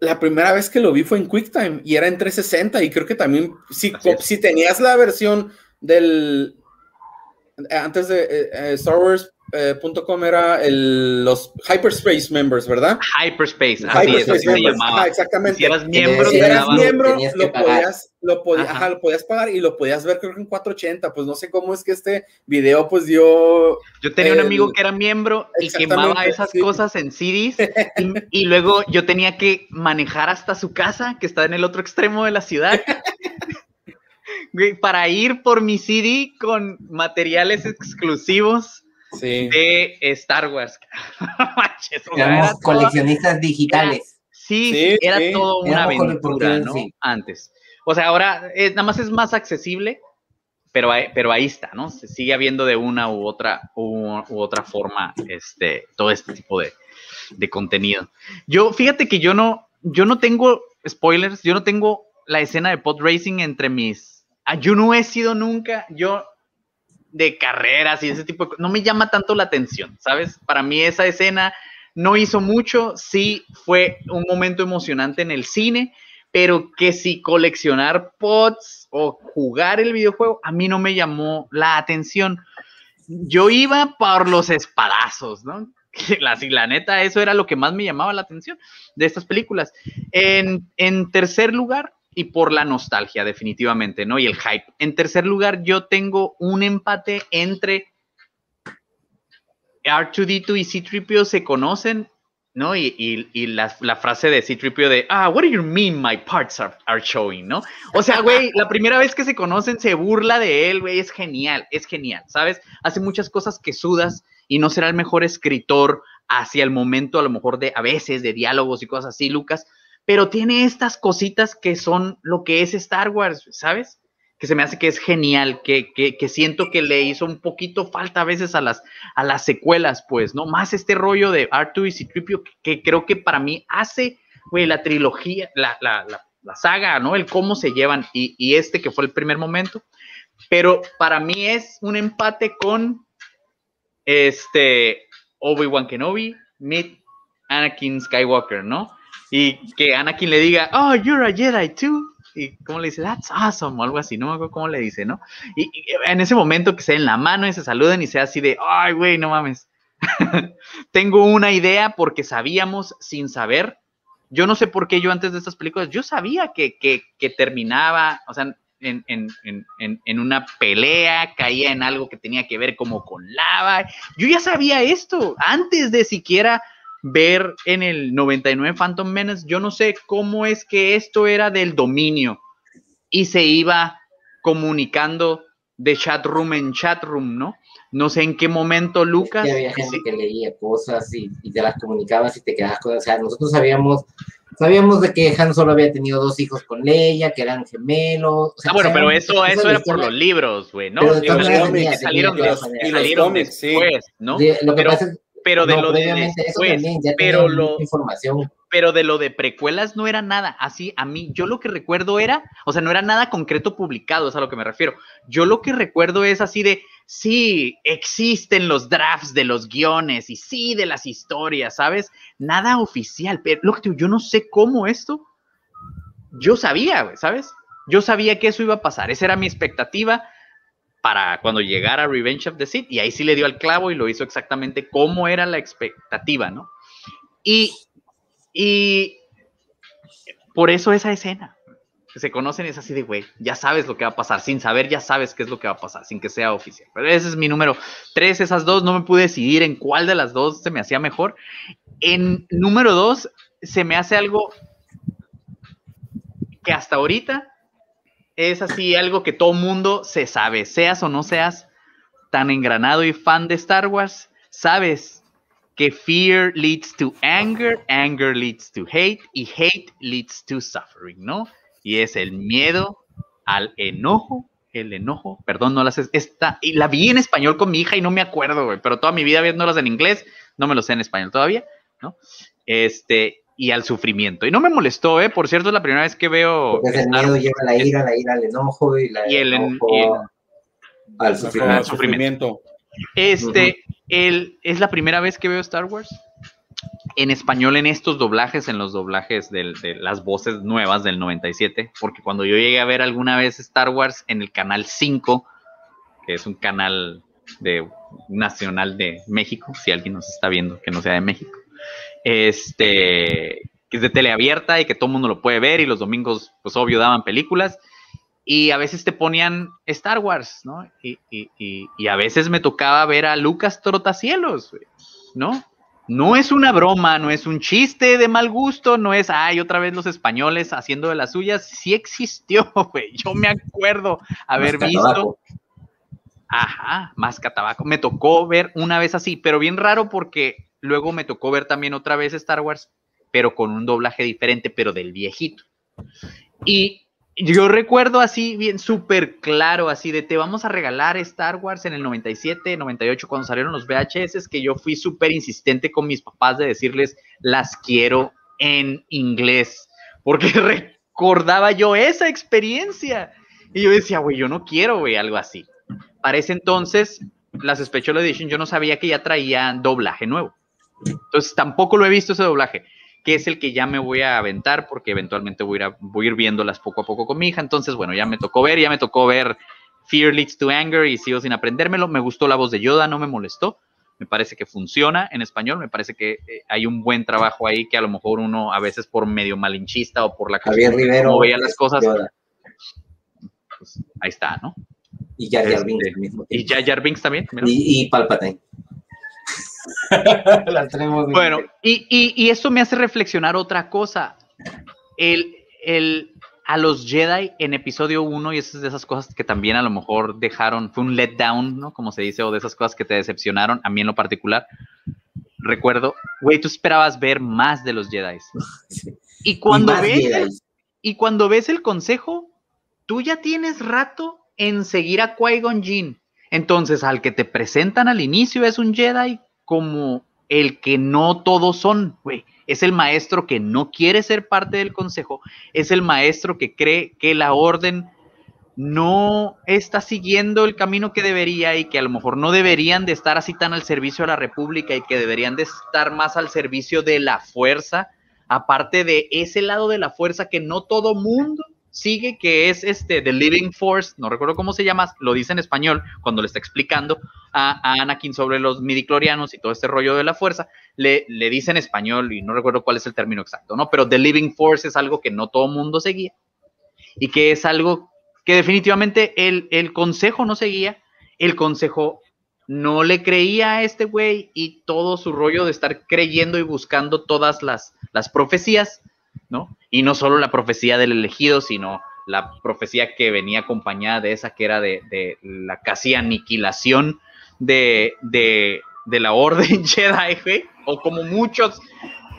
la primera vez que lo vi fue en QuickTime y era en 360 y creo que también, si, si tenías la versión del, antes de eh, eh, Star Wars eh, era el, los Hyperspace Members, ¿verdad? Hyperspace, así Hyperspace se llamaba. exactamente. Si eras miembro, si eras miembro lo, podías, lo, podías, lo podías pagar y lo podías ver creo que en 480. Pues no sé cómo es que este video pues dio... Yo tenía un amigo que era miembro y quemaba esas cosas en CDs y, y luego yo tenía que manejar hasta su casa, que está en el otro extremo de la ciudad. para ir por mi CD con materiales exclusivos de Star Wars. Éramos coleccionistas digitales. sí, era todo una aventura, ¿no? Antes. O sea, ahora nada más es más accesible, pero, pero ahí está, ¿no? Se sigue habiendo de una u otra, u, otra forma este, todo este tipo de, de, contenido. Yo, fíjate que yo no, yo no tengo spoilers, yo no tengo la escena de pod racing entre mis... Ah, yo no he sido nunca, yo de carreras y ese tipo de cosas. No me llama tanto la atención, ¿sabes? Para mí esa escena no hizo mucho, sí fue un momento emocionante en el cine, pero que si coleccionar pods o jugar el videojuego, a mí no me llamó la atención. Yo iba por los espadazos, ¿no? La, la neta, eso era lo que más me llamaba la atención de estas películas. En, en tercer lugar, y por la nostalgia, definitivamente, ¿no? Y el hype. En tercer lugar, yo tengo un empate entre R2D2 y C-Tripio se conocen, ¿no? Y, la, frase de C-Tripio de, ah, what do you mean my parts are, showing, ¿no? O sea, güey, la primera vez que se conocen se burla de él, güey, es genial, es genial, ¿sabes? Hace muchas cosas que sudas y no será el mejor escritor hacia el momento, a lo mejor de, a veces, de diálogos y cosas así, Lucas, pero tiene estas cositas que son lo que es Star Wars, ¿sabes? Que se me hace que es genial, que, que, siento que le hizo un poquito falta a veces a las, a las secuelas, pues, ¿no? Más este rollo de R2 y Citripio, que, creo que para mí hace, la trilogía, la, la, la, saga, ¿no? El cómo se llevan y, y este que fue el primer momento. Pero para mí es un empate con este Obi-Wan Kenobi, meet Anakin Skywalker, ¿no? Y que Anakin le diga, oh, you're a Jedi too. Y cómo le dice, that's awesome, o algo así, no me acuerdo cómo le dice, ¿no? Y, en ese momento que se den la mano y se saluden y sea así de, ay, güey, no mames. Tengo una idea porque sabíamos sin saber. Yo no sé por qué yo antes de estas películas, yo sabía que, que, que terminaba, o sea, en, en, en, en, una pelea, caía en algo que tenía que ver como con lava. Yo ya sabía esto antes de siquiera ver en el 99 Phantom Menace, yo no sé cómo es que esto era del dominio y se iba comunicando de chat room en chat room, ¿no? No sé en qué momento Lucas. había gente que leía cosas y, te las comunicabas y te quedabas con. O sea, nosotros sabíamos, sabíamos de que Han solo había tenido dos hijos con Leia, que eran gemelos. ah, bueno, pero eso, eso era por los libros, güey, ¿no? salieron, salieron después, ¿no? lo que pasa es pero de lo de pero lo, información. pero de lo de precuelas no era nada. Así, a mí, yo lo que recuerdo era, o sea, no era nada concreto publicado, es a lo que me refiero. Yo lo que recuerdo es así de, sí, existen los drafts de los guiones y sí, de las historias, ¿sabes? Nada oficial, pero lo que yo no sé cómo esto, yo sabía, ¿sabes? Yo sabía que eso iba a pasar, esa era mi expectativa para cuando llegara Revenge of the Sith, y ahí sí le dio al clavo y lo hizo exactamente como era la expectativa, ¿no? Y, y por eso esa escena, que se conocen es así de, güey, ya sabes lo que va a pasar, sin saber ya sabes qué es lo que va a pasar, sin que sea oficial. Pero ese es mi número tres, esas dos, no me pude decidir en cuál de las dos se me hacía mejor. En número dos, se me hace algo que hasta ahorita es así algo que todo mundo se sabe, seas o no seas tan engranado y fan de Star Wars, sabes que fear leads to anger, anger leads to hate y hate leads to suffering, ¿no? Y es el miedo al enojo, el enojo, perdón, no las es, esta, y la vi en español con mi hija y no me acuerdo, pero toda mi vida viéndolas en inglés, no me lo sé en español todavía, ¿no? Este, y al sufrimiento. Y no me molestó, ¿eh? Por cierto, es la primera vez que veo... Porque el miedo lleva la ira, la ira al enojo y la y el, al sufrimiento. Este, el, es la primera vez que veo Star Wars. en español en estos doblajes, en los doblajes de las voces nuevas del 97, porque cuando yo llegué a ver alguna vez Star Wars en el canal 5, que es un canal de nacional de México, si alguien nos está viendo que no sea de México, este, que es de teleabierta y que todo el mundo lo puede ver y los domingos, pues obvio, daban películas y a veces te ponían Star Wars, ¿no? Y, y a veces me tocaba ver a Lucas Trotacielos, ¿no? no es una broma, no es un chiste de mal gusto, no es, ay, otra vez los españoles haciendo de las suyas, sí existió, güey. Yo me acuerdo haber visto. Ajá, más catabaco. Me tocó ver una vez así, pero bien raro porque luego me tocó ver también otra vez Star Wars, pero con un doblaje diferente, pero del viejito. Y yo recuerdo así, bien súper claro, así de te vamos a regalar Star Wars en el 97, 98, cuando salieron los VHS, que yo fui súper insistente con mis papás de decirles, las quiero en inglés, porque recordaba yo esa experiencia. Y yo decía, güey, yo no quiero, güey, algo así. Para ese entonces, las Special Edition, yo no sabía que ya traían doblaje nuevo. Entonces, tampoco lo he visto ese doblaje que es el que ya me voy a aventar porque eventualmente voy a, ir voy a ir viéndolas poco a poco con mi hija. Entonces, bueno, ya me tocó ver, ya me tocó ver Fear Leads to Anger y sigo sin aprendérmelo. Me gustó la voz de Yoda, no me molestó. Me parece que funciona en español, me parece que eh, hay un buen trabajo ahí que a lo mejor uno a veces por medio malinchista o por la Javier Rivero veía las cosas. Pues, ahí está, ¿no? Y Jar Jar Binks este, mismo Y Jar Jar Binks también. Y, y Palpatine. bueno, y, y, eso me hace reflexionar otra cosa. El, el, a los Jedi en episodio 1, y esas de esas cosas que también a lo mejor dejaron, fue un letdown, ¿no? Como se dice, o de esas cosas que te decepcionaron, a mí en lo particular. Recuerdo, güey, tú esperabas ver más de los Jedi. Y cuando ves y cuando ves el consejo, tú ya tienes rato en seguir a Qui-Gon Jinn. Entonces, al que te presentan al inicio es un Jedi como el que no todos son, güey. Es el maestro que no quiere ser parte del consejo, es el maestro que cree que la orden no está siguiendo el camino que debería y que a lo mejor no deberían de estar así tan al servicio de la República y que deberían de estar más al servicio de la fuerza, aparte de ese lado de la fuerza que no todo mundo sigue, que es este The Living Force, no recuerdo cómo se llama, lo dice en español cuando le está explicando a, Anakin sobre los midiclorianos y todo este rollo de la fuerza, le, le dice en español y no recuerdo cuál es el término exacto, ¿no? Pero The Living Force es algo que no todo mundo seguía y que es algo que definitivamente el, el consejo no seguía, el consejo no le creía a este güey y todo su rollo de estar creyendo y buscando todas las, las profecías Y no solo la profecía del elegido, sino la profecía que venía acompañada de esa que era de, la casi aniquilación de, la orden Jedi, o como muchos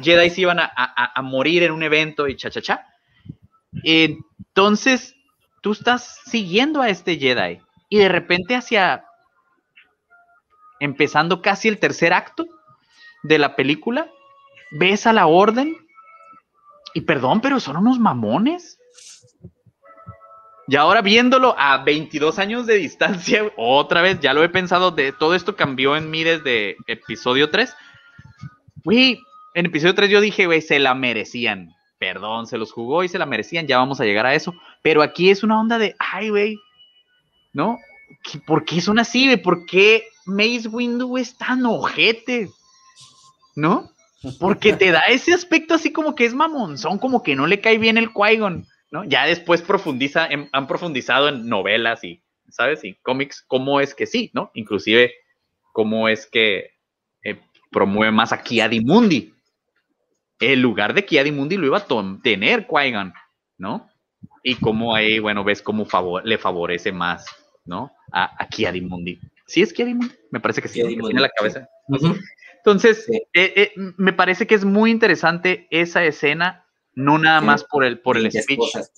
Jedi se iban a, morir en un evento y cha, cha, cha. Entonces, tú estás siguiendo a este Jedi y de repente hacia, empezando casi el tercer acto de la película, ves a la orden y perdón, pero son unos mamones. Y ahora viéndolo a 22 años de distancia, otra vez, ya lo he pensado, de todo esto cambió en mí desde episodio 3. Güey, en episodio 3 yo dije, güey, se la merecían. Perdón, se los jugó y se la merecían, ya vamos a llegar a eso. Pero aquí es una onda de, ay, güey, ¿no? ¿Por qué son así, güey? ¿Por qué Mace Windu es tan ojete? ¿No? Porque te da ese aspecto así como que es mamonzón, como que no le cae bien el qui ¿no? Ya después profundiza, han profundizado en novelas y, ¿sabes? Y cómics, cómo es que sí, ¿no? Inclusive, cómo es que eh, promueve más a Kiadimundi. El lugar de Kiadimundi lo iba a tener qui ¿no? Y cómo ahí, bueno, ves cómo le favorece más, ¿no? A, a Kiadimundi. ¿Sí es Kiadimundi? Me parece que sí, tiene la cabeza. Entonces, eh, eh, me parece que es muy interesante esa escena, no nada más por el, por el speech. Esposas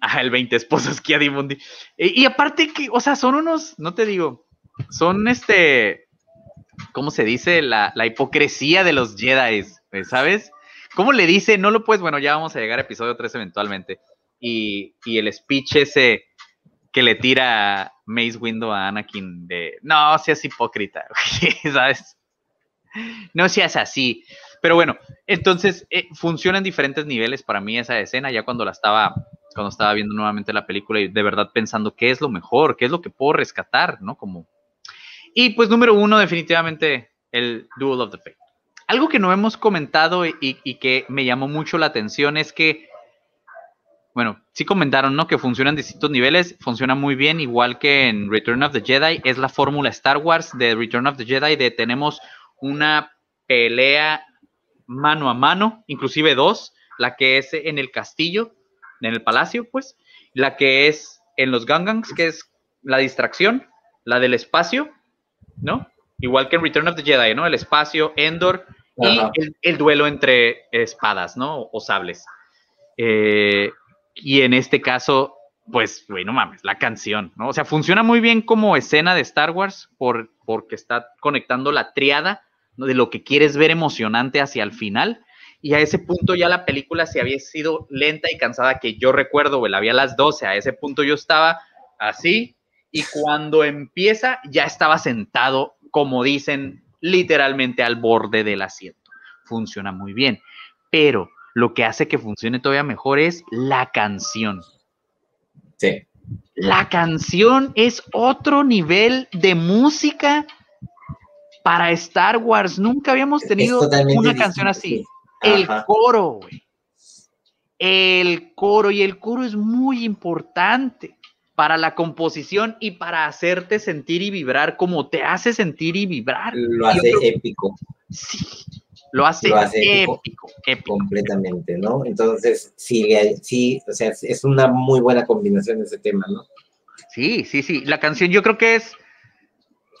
Ah, el 20 esposas que Mundi. Y, aparte que, o sea, son unos, no te digo, son este, ¿cómo se dice? La, hipocresía de los Jedi, ¿sabes? ¿Cómo le dice? No lo puedes, bueno, ya vamos a llegar a episodio 3 eventualmente. Y, y el speech ese que le tira Mace Windu a Anakin de, no, seas hipócrita, ¿sabes? no seas así. Pero bueno, entonces eh, funciona en diferentes niveles para mí esa escena, ya cuando la estaba, cuando estaba viendo nuevamente la película y de verdad pensando qué es lo mejor, qué es lo que puedo rescatar, ¿no? Como... Y pues número uno, definitivamente, el Duel of the Fate. Algo que no hemos comentado y, y que me llamó mucho la atención es que bueno, sí comentaron, ¿no? Que funcionan en distintos niveles, funciona muy bien, igual que en Return of the Jedi, es la fórmula Star Wars de Return of the Jedi, de tenemos una pelea mano a mano, inclusive dos, la que es en el castillo, en el palacio, pues, la que es en los Gangans, que es la distracción, la del espacio, ¿no? Igual que en Return of the Jedi, ¿no? El espacio, Endor y el, duelo entre espadas, ¿no? O sables. Eh, y en este caso, pues, güey, no mames, la canción, ¿no? O sea, funciona muy bien como escena de Star Wars por, porque está conectando la triada de lo que quieres ver emocionante hacia el final. Y a ese punto ya la película se había sido lenta y cansada, que yo recuerdo, güey, la había a las 12, a ese punto yo estaba así, y cuando empieza ya estaba sentado, como dicen, literalmente al borde del asiento. Funciona muy bien, pero lo que hace que funcione todavía mejor es la canción. Sí. La canción es otro nivel de música para Star Wars. Nunca habíamos tenido una canción así. El coro, güey. El coro, y el coro es muy importante para la composición y para hacerte sentir y vibrar como te hace sentir y vibrar. Lo hace épico. Sí, lo hace, épico, Completamente, ¿no? Entonces, sí, sí, o sea, es una muy buena combinación ese tema, ¿no? Sí, sí, sí. La canción yo creo que es,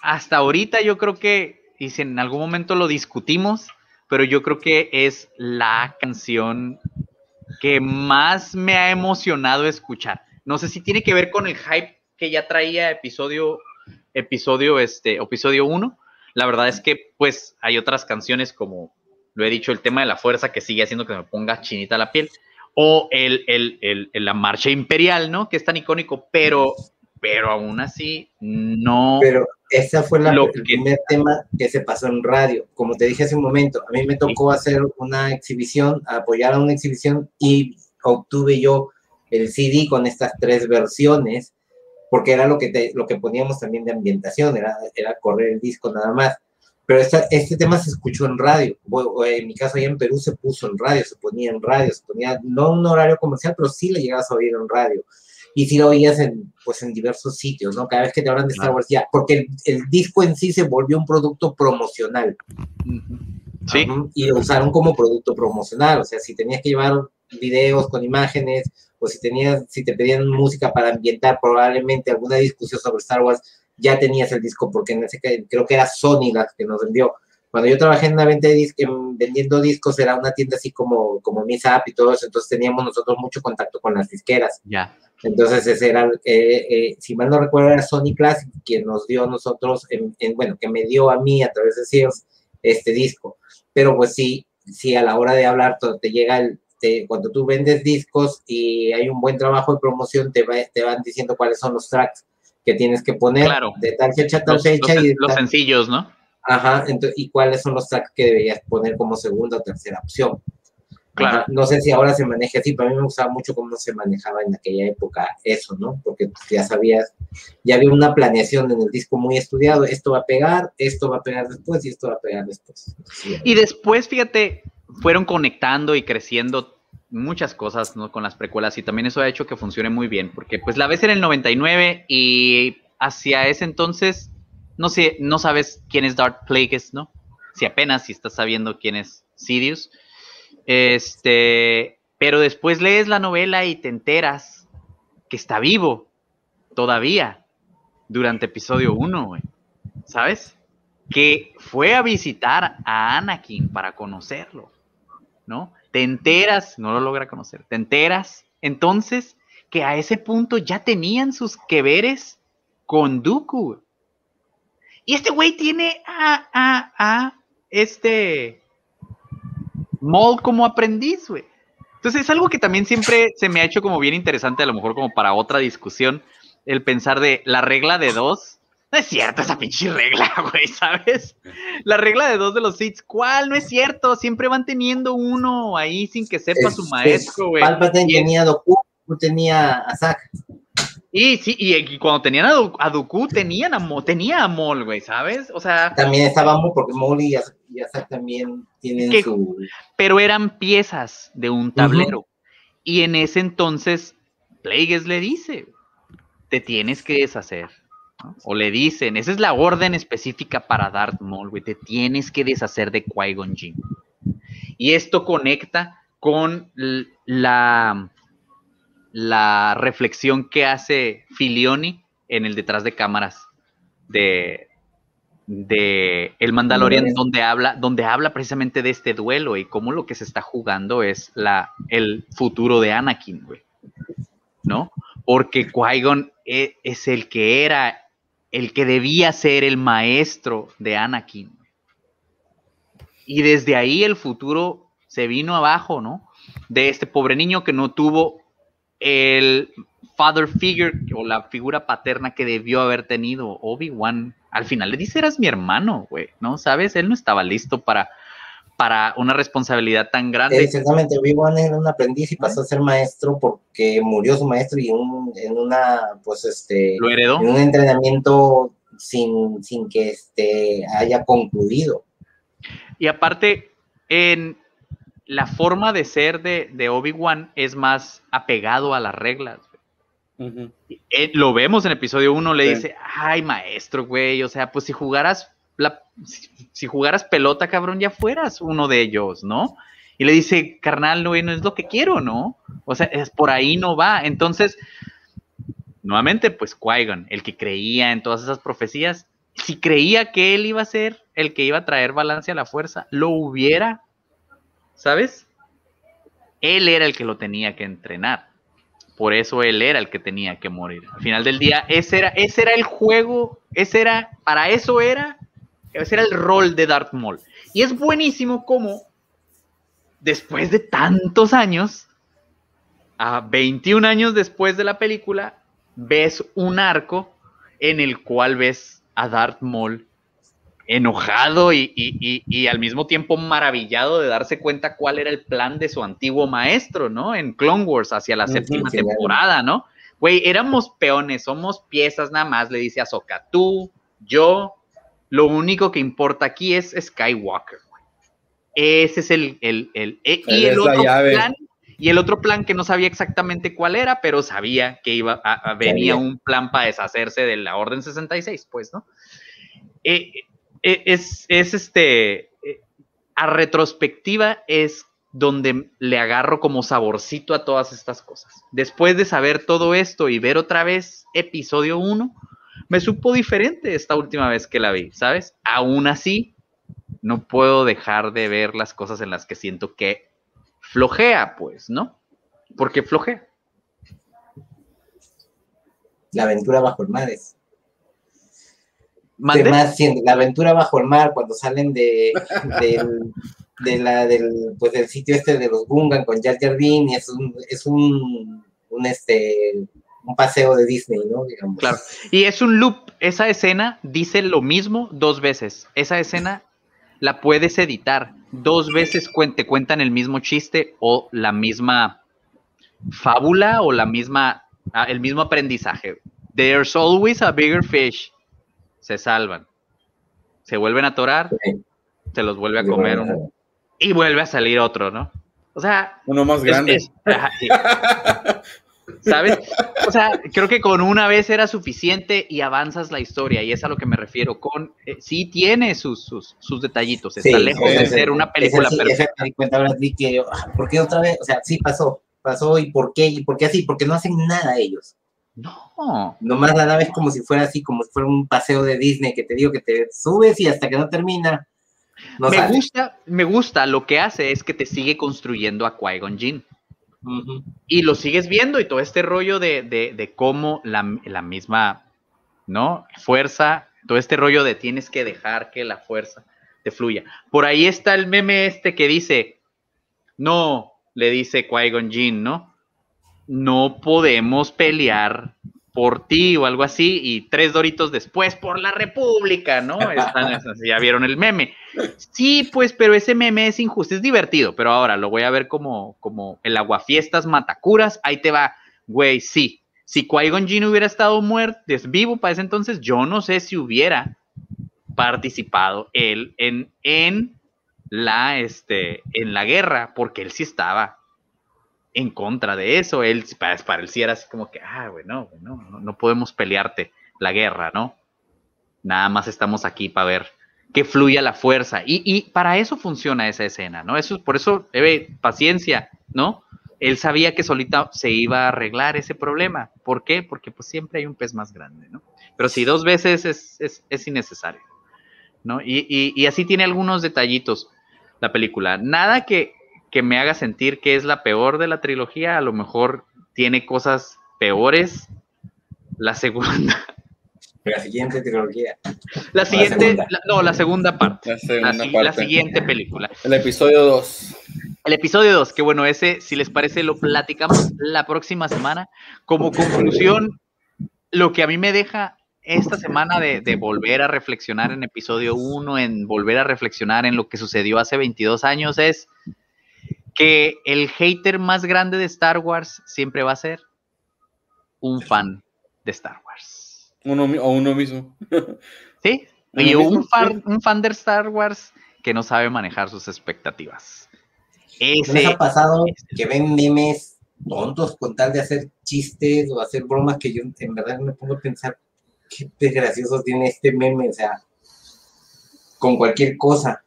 hasta ahorita yo creo que, y si en algún momento lo discutimos, pero yo creo que es la canción que más me ha emocionado escuchar. No sé si tiene que ver con el hype que ya traía episodio, episodio, este, episodio 1. La verdad es que, pues, hay otras canciones como lo he dicho, el tema de la fuerza que sigue haciendo que me ponga chinita la piel, o el, el, la marcha imperial, ¿no? Que es tan icónico, pero, pero aún así no... Pero ese fue la, el primer tema que se pasó en radio. Como te dije hace un momento, a mí me tocó hacer una exhibición, apoyar a una exhibición y obtuve yo el CD con estas tres versiones, porque era lo que, te, lo que poníamos también de ambientación, era, era correr el disco nada más pero este tema se escuchó en radio. En mi caso, allá en Perú se puso en radio, se ponía en radio, se ponía no un horario comercial, pero sí le llegabas a oír en radio. Y sí lo oías en, pues, en diversos sitios, ¿no? Cada vez que te hablan de Star Wars, ya, porque el, disco en sí se volvió un producto promocional. Sí. y lo usaron como producto promocional, o sea, si tenías que llevar videos con imágenes, o si tenías, si te pedían música para ambientar probablemente alguna discusión sobre Star Wars, ya tenías el disco, porque en ese creo que era Sony la que nos vendió. Cuando yo trabajé en una venta de discos, vendiendo discos, era una tienda así como, como Misa App y todo eso, entonces teníamos nosotros mucho contacto con las disqueras. Ya. Entonces ese era, eh, eh, si mal no recuerdo, era Sony Classic quien nos dio a nosotros, en, bueno, que me dio a mí a través de Sears este disco. Pero pues sí, sí, a la hora de hablar te llega el, cuando tú vendes discos y hay un buen trabajo de promoción, te, te van diciendo cuáles son los tracks que tienes que poner de tal fecha a tal fecha. Los, y los sencillos, ¿no? Ajá, entonces, y cuáles son los tracks que deberías poner como segunda o tercera opción. Claro. No sé si ahora se maneja así, pero a mí me gustaba mucho cómo se manejaba en aquella época eso, ¿no? Porque ya sabías, ya había una planeación en el disco muy estudiado, esto va a pegar, esto va a pegar después y esto va a pegar después. Y después, fíjate, fueron conectando y creciendo muchas cosas ¿no? con las precuelas y también eso ha hecho que funcione muy bien, porque pues la ves en el 99 y hacia ese entonces no sé, no sabes quién es Darth Plagueis, ¿no? Si apenas si estás sabiendo quién es Sidious. Este, pero después lees la novela y te enteras que está vivo todavía durante episodio 1, güey. ¿Sabes? Que fue a visitar a Anakin para conocerlo, ¿no? Te enteras, no lo logra conocer, te enteras entonces que a ese punto ya tenían sus que veres con Dooku. Y este güey tiene a, a, a este Maul como aprendiz, güey. Entonces es algo que también siempre se me ha hecho como bien interesante, a lo mejor como para otra discusión, el pensar de la regla de dos No es cierto esa pinche regla, güey, ¿sabes? La regla de dos de los Sith, ¿cuál? No es cierto, siempre van teniendo uno ahí sin que sepa su maestro, güey. Palpatine tenía Doku, tenía a Zack. Y sí, y, cuando tenían a, a Dooku, tenían a, tenía a Mol, güey, ¿sabes? O sea... También estaba Mol, porque Mol y, Zack también tienen su... Pero eran piezas de un tablero. Y en ese entonces, Plagueis le dice, te tienes que deshacer. O le dicen, esa es la orden específica para Darth Maul, güey, te tienes que deshacer de Qui-Gon Jinn. Y esto conecta con la, la reflexión que hace Filioni en el detrás de cámaras de, de El Mandalorian, donde habla, donde habla precisamente de este duelo y cómo lo que se está jugando es la, el futuro de Anakin, güey. ¿No? Porque Qui-Gon es, es el que era el que debía ser el maestro de Anakin. Y desde ahí el futuro se vino abajo, ¿no? De este pobre niño que no tuvo el father figure o la figura paterna que debió haber tenido Obi-Wan. Al final le dice, eras mi hermano, güey, ¿no? ¿Sabes? Él no estaba listo para para una responsabilidad tan grande. Exactamente, Obi-Wan era un aprendiz y pasó a ser maestro porque murió su maestro y en una, pues este, ¿Lo heredó? en un entrenamiento sin, sin que este, haya concluido. Y aparte, en la forma de ser de, de Obi-Wan es más apegado a las reglas. Eh, lo vemos en episodio 1, le dice, ay maestro, güey, o sea, pues si jugaras si, jugaras pelota, cabrón, ya fueras uno de ellos, ¿no? Y le dice, carnal, no, no es lo que quiero, ¿no? O sea, es por ahí no va. Entonces, nuevamente, pues qui el que creía en todas esas profecías, si creía que él iba a ser el que iba a traer balance a la fuerza, lo hubiera, ¿sabes? Él era el que lo tenía que entrenar. Por eso él era el que tenía que morir. Al final del día, ese era, ese era el juego, ese era, para eso era ese era el rol de Darth Maul. Y es buenísimo como después de tantos años, a 21 años después de la película, ves un arco en el cual ves a Darth Maul enojado y, al mismo tiempo maravillado de darse cuenta cuál era el plan de su antiguo maestro, ¿no? En Clone Wars hacia la séptima temporada, ¿no? Güey, éramos peones, somos piezas nada más, le dice a Soka, tú, yo, lo único que importa aquí es Skywalker. Ese es el, el, el, e, y el otro plan, y el otro plan que no sabía exactamente cuál era, pero sabía que iba a, venía un plan para deshacerse de la Orden 66, pues, ¿no? Eh, eh, es, es este, eh, a retrospectiva es donde le agarro como saborcito a todas estas cosas. Después de saber todo esto y ver otra vez episodio 1, me supo diferente esta última vez que la vi, ¿sabes? Aún así, no puedo dejar de ver las cosas en las que siento que flojea, pues, ¿no? Porque flojea. La aventura bajo el mar es. Además, la aventura bajo el mar, cuando salen de, del, la, del, pues, del sitio este de los Gungan con Jar Jar y es un, es un, un este, un paseo de Disney, ¿no? Claro. Y es un loop. Esa escena dice lo mismo dos veces. Esa escena la puedes editar. Dos veces te cuentan el mismo chiste o la misma fábula o la misma, ah, el mismo aprendizaje. There's always a bigger fish. Se salvan. Se vuelven a atorar. Se los vuelve a comer. y vuelve a salir otro, ¿no? O sea. Uno más grande. ¿Sabes? O sea, creo que con una vez era suficiente y avanzas la historia, y es a lo que me refiero. Con eh, sí tiene sus, sus, detallitos, está lejos de ser una película perfecta. me cuenta ahora sí que, ah, ¿por qué otra vez? O sea, sí pasó, pasó, ¿y por qué? ¿Y por qué así? Porque no hacen nada ellos. No. Nomás la nave es como si fuera así, como si fuera un paseo de Disney que te digo que te subes y hasta que no termina. me gusta, me gusta, lo que hace es que te sigue construyendo a Qui-Gon Jinn. Y lo sigues viendo y todo este rollo de, cómo la, misma, ¿no? Fuerza, todo este rollo de tienes que dejar que la fuerza te fluya. Por ahí está el meme este que dice, no, le dice Qui-Gon Jinn, ¿no? No podemos pelear por ti o algo así, y tres doritos después por la República, ¿no? Están, ya vieron el meme. Sí, pues, pero ese meme es injusto, es divertido, pero ahora lo voy a ver como, como el aguafiestas matacuras, ahí te va, güey, sí. Si Qui-Gon Jinn hubiera estado muerto, vivo para ese entonces, yo no sé si hubiera participado él en, en la, este, en la guerra, porque él sí estaba en contra de eso. Él, para, para él sí así como que, ah, bueno, no, no podemos pelearte la guerra, ¿no? Nada más estamos aquí para ver que fluya la fuerza. Y, y, para eso funciona esa escena, ¿no? Eso, por eso, Eve, paciencia, ¿no? Él sabía que solita se iba a arreglar ese problema. ¿Por qué? Porque pues siempre hay un pez más grande, ¿no? Pero si dos veces es, es, es innecesario, ¿no? Y, y, y, así tiene algunos detallitos la película. Nada que, que me haga sentir que es la peor de la trilogía, a lo mejor tiene cosas peores. La segunda. La siguiente trilogía. La siguiente, la no, la segunda parte. La, segunda la, parte. la siguiente película. El episodio 2. El episodio 2, que bueno, ese, si les parece, lo platicamos la próxima semana. Como conclusión, lo que a mí me deja esta semana de, de volver a reflexionar en episodio 1, en volver a reflexionar en lo que sucedió hace 22 años, es que el hater más grande de Star Wars siempre va a ser un fan de Star Wars. Uno, o uno mismo. sí, y un fan, un fan de Star Wars que no sabe manejar sus expectativas. Ese, ¿Les ha pasado que ven memes tontos con tal de hacer chistes o hacer bromas que yo en verdad me pongo a pensar qué gracioso tiene este meme, o sea, con cualquier cosa.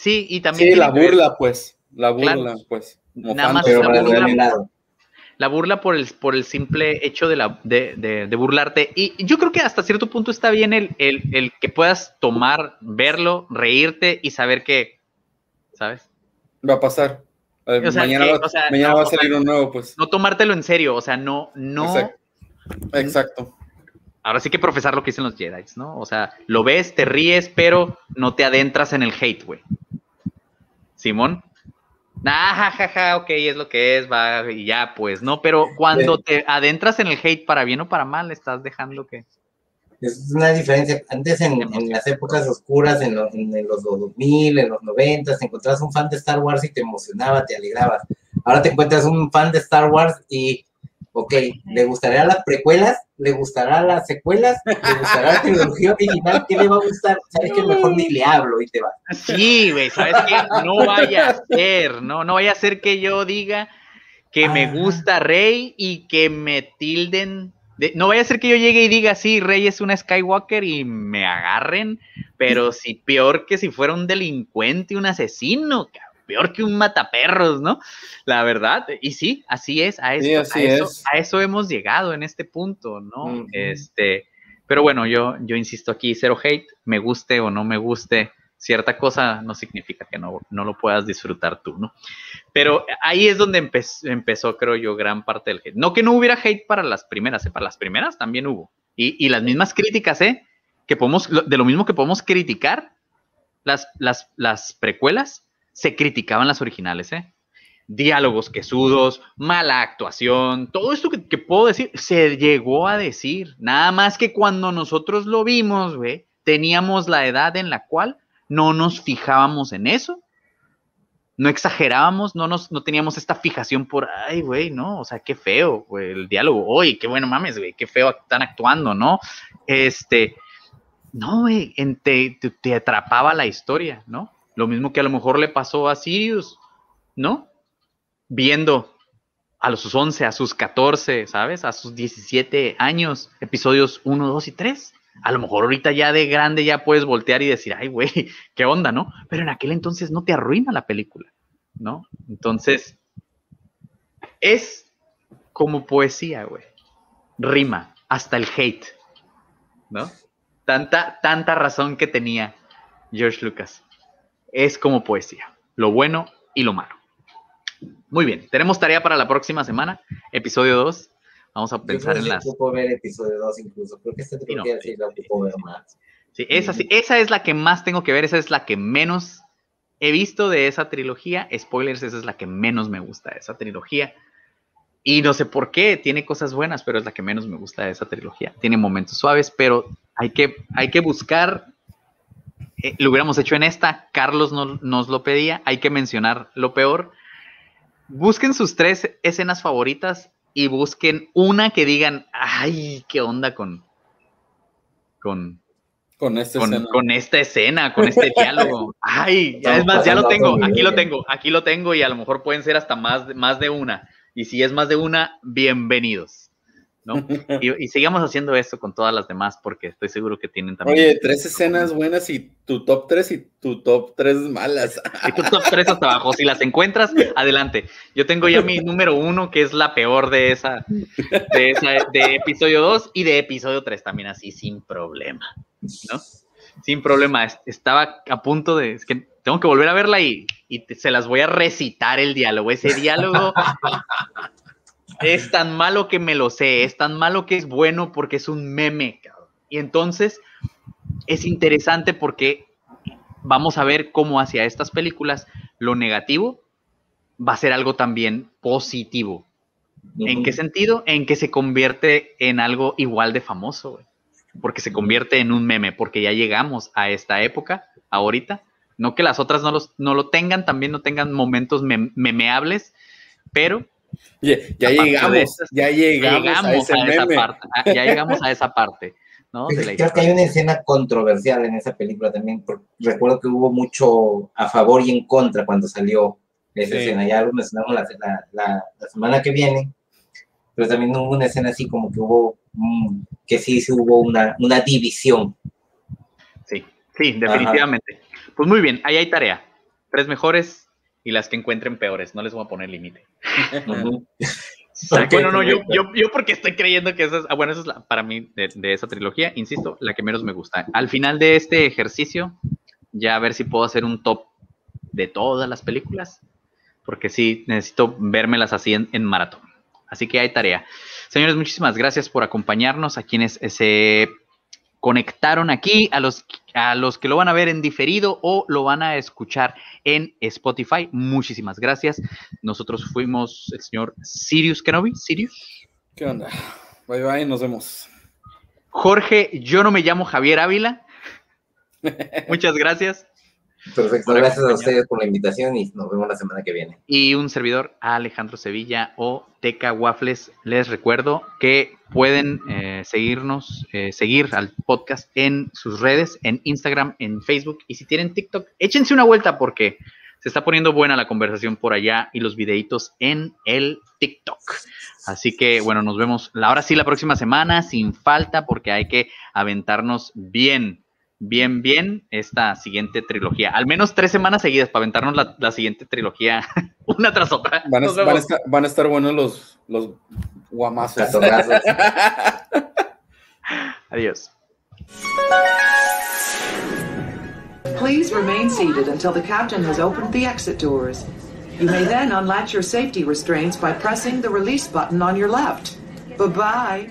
Sí, y también. Sí, la burla, pues. La burla, pues. Nada más pero la, burla, la burla por el, por el simple hecho de, la, de, de, de, burlarte. Y yo creo que hasta cierto punto está bien el, el, el que puedas tomar, verlo, reírte y saber que, ¿sabes? Va a pasar. O sea, mañana, que, va, o sea, mañana no, va, a salir un nuevo, pues. No tomártelo en serio, o sea, no, no. Exacto. Exacto. Ahora sí que profesar lo que dicen los Jedi, ¿no? O sea, lo ves, te ríes, pero no te adentras en el hate, güey. Simón. Ah, jajaja, ja, ja, ok, es lo que es, va, y ya, pues, ¿no? Pero cuando te adentras en el hate para bien o para mal, estás dejando que... Es una diferencia. Antes, en, en las épocas oscuras, en, lo, en, los 2000, en los 90, te encontrabas un fan de Star Wars y te emocionaba, te alegraba. Ahora te encuentras un fan de Star Wars y Ok, ¿le gustará las precuelas? ¿Le gustará las secuelas? ¿Le gustará la trilogía original? ¿Qué le va a gustar? ¿Sabes que mejor ni le hablo y te va? Sí, güey, ¿sabes qué? No vaya a ser, no, no vaya a ser que yo diga que ah. me gusta Rey y que me tilden. De, no vaya a ser que yo llegue y diga, sí, Rey es una Skywalker y me agarren, pero sí, peor que si fuera un delincuente, un asesino, cabrón peor que un mataperros, ¿no? La verdad, y sí, así es, a eso, sí, a, eso a eso, hemos llegado en este punto, ¿no? Uh -huh. Este, pero bueno, yo, yo insisto aquí, cero hate, me guste o no me guste cierta cosa, no significa que no, no lo puedas disfrutar tú, ¿no? Pero ahí es donde empezó, empezó, creo yo, gran parte del hate. No que no hubiera hate para las primeras, ¿eh? para las primeras también hubo. Y, y las mismas críticas, ¿eh? Que podemos, de lo mismo que podemos criticar las, las, las precuelas, se criticaban las originales, ¿eh? Diálogos quesudos, mala actuación, todo esto que, puedo decir, se llegó a decir. Nada más que cuando nosotros lo vimos, güey, teníamos la edad en la cual no nos fijábamos en eso, no exagerábamos, no, nos, no teníamos esta fijación por, ay, güey, no, o sea, qué feo, güey, el diálogo, oye, qué bueno mames, güey, qué feo están actuando, ¿no? Este, no, güey, te, te atrapaba la historia, ¿no? Lo mismo que a lo mejor le pasó a Sirius, ¿no? Viendo a sus 11, a sus 14, ¿sabes? A sus 17 años, episodios 1, 2 y 3. A lo mejor ahorita ya de grande ya puedes voltear y decir, ay, güey, ¿qué onda, no? Pero en aquel entonces no te arruina la película, ¿no? Entonces, es como poesía, güey. Rima, hasta el hate, ¿no? Tanta, tanta razón que tenía George Lucas es como poesía, lo bueno y lo malo. Muy bien, tenemos tarea para la próxima semana, episodio 2. Vamos a pensar en las. Yo ver episodio 2 incluso, creo que esta sí, no, sí, sí, ver más. Sí, esa, sí, esa es la que más tengo que ver, esa es la que menos he visto de esa trilogía. Spoilers, esa es la que menos me gusta de esa trilogía. y no sé por qué, tiene cosas buenas, pero es la que menos me gusta de esa trilogía. Tiene momentos suaves, pero hay que, hay que buscar. Eh, lo hubiéramos hecho en esta, Carlos no- nos lo pedía, hay que mencionar lo peor. Busquen sus tres escenas favoritas y busquen una que digan, ay, qué onda con, con, Con esta con, escena. con esta escena, con este diálogo. Ay, ya es más, ya lo tengo, aquí lo tengo, aquí lo tengo y a lo mejor pueden ser hasta más, más de una. Y si es más de una, bienvenidos. ¿No? Y, y sigamos haciendo esto con todas las demás porque estoy seguro que tienen también. Oye, tres escenas buenas y tu top tres y tu top tres malas. Y tu top 3 hasta abajo. Si las encuentras, adelante. Yo tengo ya mi número uno, que es la peor de esa, de, esa, de episodio 2 y de episodio 3 también, así sin problema. ¿No? Sin problema. Es- Estaba a punto de. Es que tengo que volver a verla y, y te- se las voy a recitar el diálogo. Ese diálogo es tan malo que me lo sé, es tan malo que es bueno porque es un meme, cabrón. Y entonces es interesante porque vamos a ver cómo hacia estas películas lo negativo va a ser algo también positivo. ¿En qué sentido? En que se convierte en algo igual de famoso, güey. Porque se convierte en un meme, porque ya llegamos a esta época, ahorita. No que las otras no, los, no lo tengan, también no tengan momentos mem- memeables, pero Ya, llegamos, ya llegamos, llegamos a ese a, esa parte. a- Ya llegamos a esa parte, ¿no? De la Creo que hay una escena controversial en esa película también. porque recuerdo que hubo mucho a favor y en contra cuando salió esa Sí. escena. Ya lo mencionamos la, la- la- la semana que viene. Pero también hubo una escena así como que hubo, mm, que sí, sí hubo una, una división. Sí, sí, definitivamente. Pues muy bien, ahí hay tarea. Tres mejores y las que encuentren peores. No les voy a poner límite. Bueno, no, yo, yo, yo porque estoy creyendo que esa es, ah, bueno, esa es la, para mí de, de esa trilogía, insisto, la que menos me gusta. Al final de este ejercicio, ya a ver si puedo hacer un top de todas las películas, porque sí, necesito vérmelas así en, en maratón. Así que hay tarea. Señores, muchísimas gracias por acompañarnos, a quienes se conectaron aquí, a los, a los que lo van a ver en diferido o lo van a escuchar en Spotify. Muchísimas gracias. Nosotros fuimos el señor Sirius Kenobi, Sirius. ¿Qué onda? Bye bye, nos vemos. Jorge, yo no me llamo Javier Ávila. Muchas gracias. Perfecto, gracias a ustedes por la invitación y nos vemos la semana que viene. Y un servidor, Alejandro Sevilla o Teca Waffles. Les recuerdo que pueden eh, seguirnos, eh, seguir al podcast en sus redes, en Instagram, en Facebook. Y si tienen TikTok, échense una vuelta porque se está poniendo buena la conversación por allá y los videitos en el TikTok. Así que bueno, nos vemos la- ahora sí la próxima semana, sin falta, porque hay que aventarnos bien, bien, bien esta siguiente trilogía. Al menos tres semanas seguidas para aventarnos la, la siguiente trilogía una tras otra. Van a, van a estar, van a estar buenos los, los guamazos. Adiós. Please remain seated until the captain has opened the exit doors. You may then unlatch your safety restraints by pressing the release button on your left. Bye bye.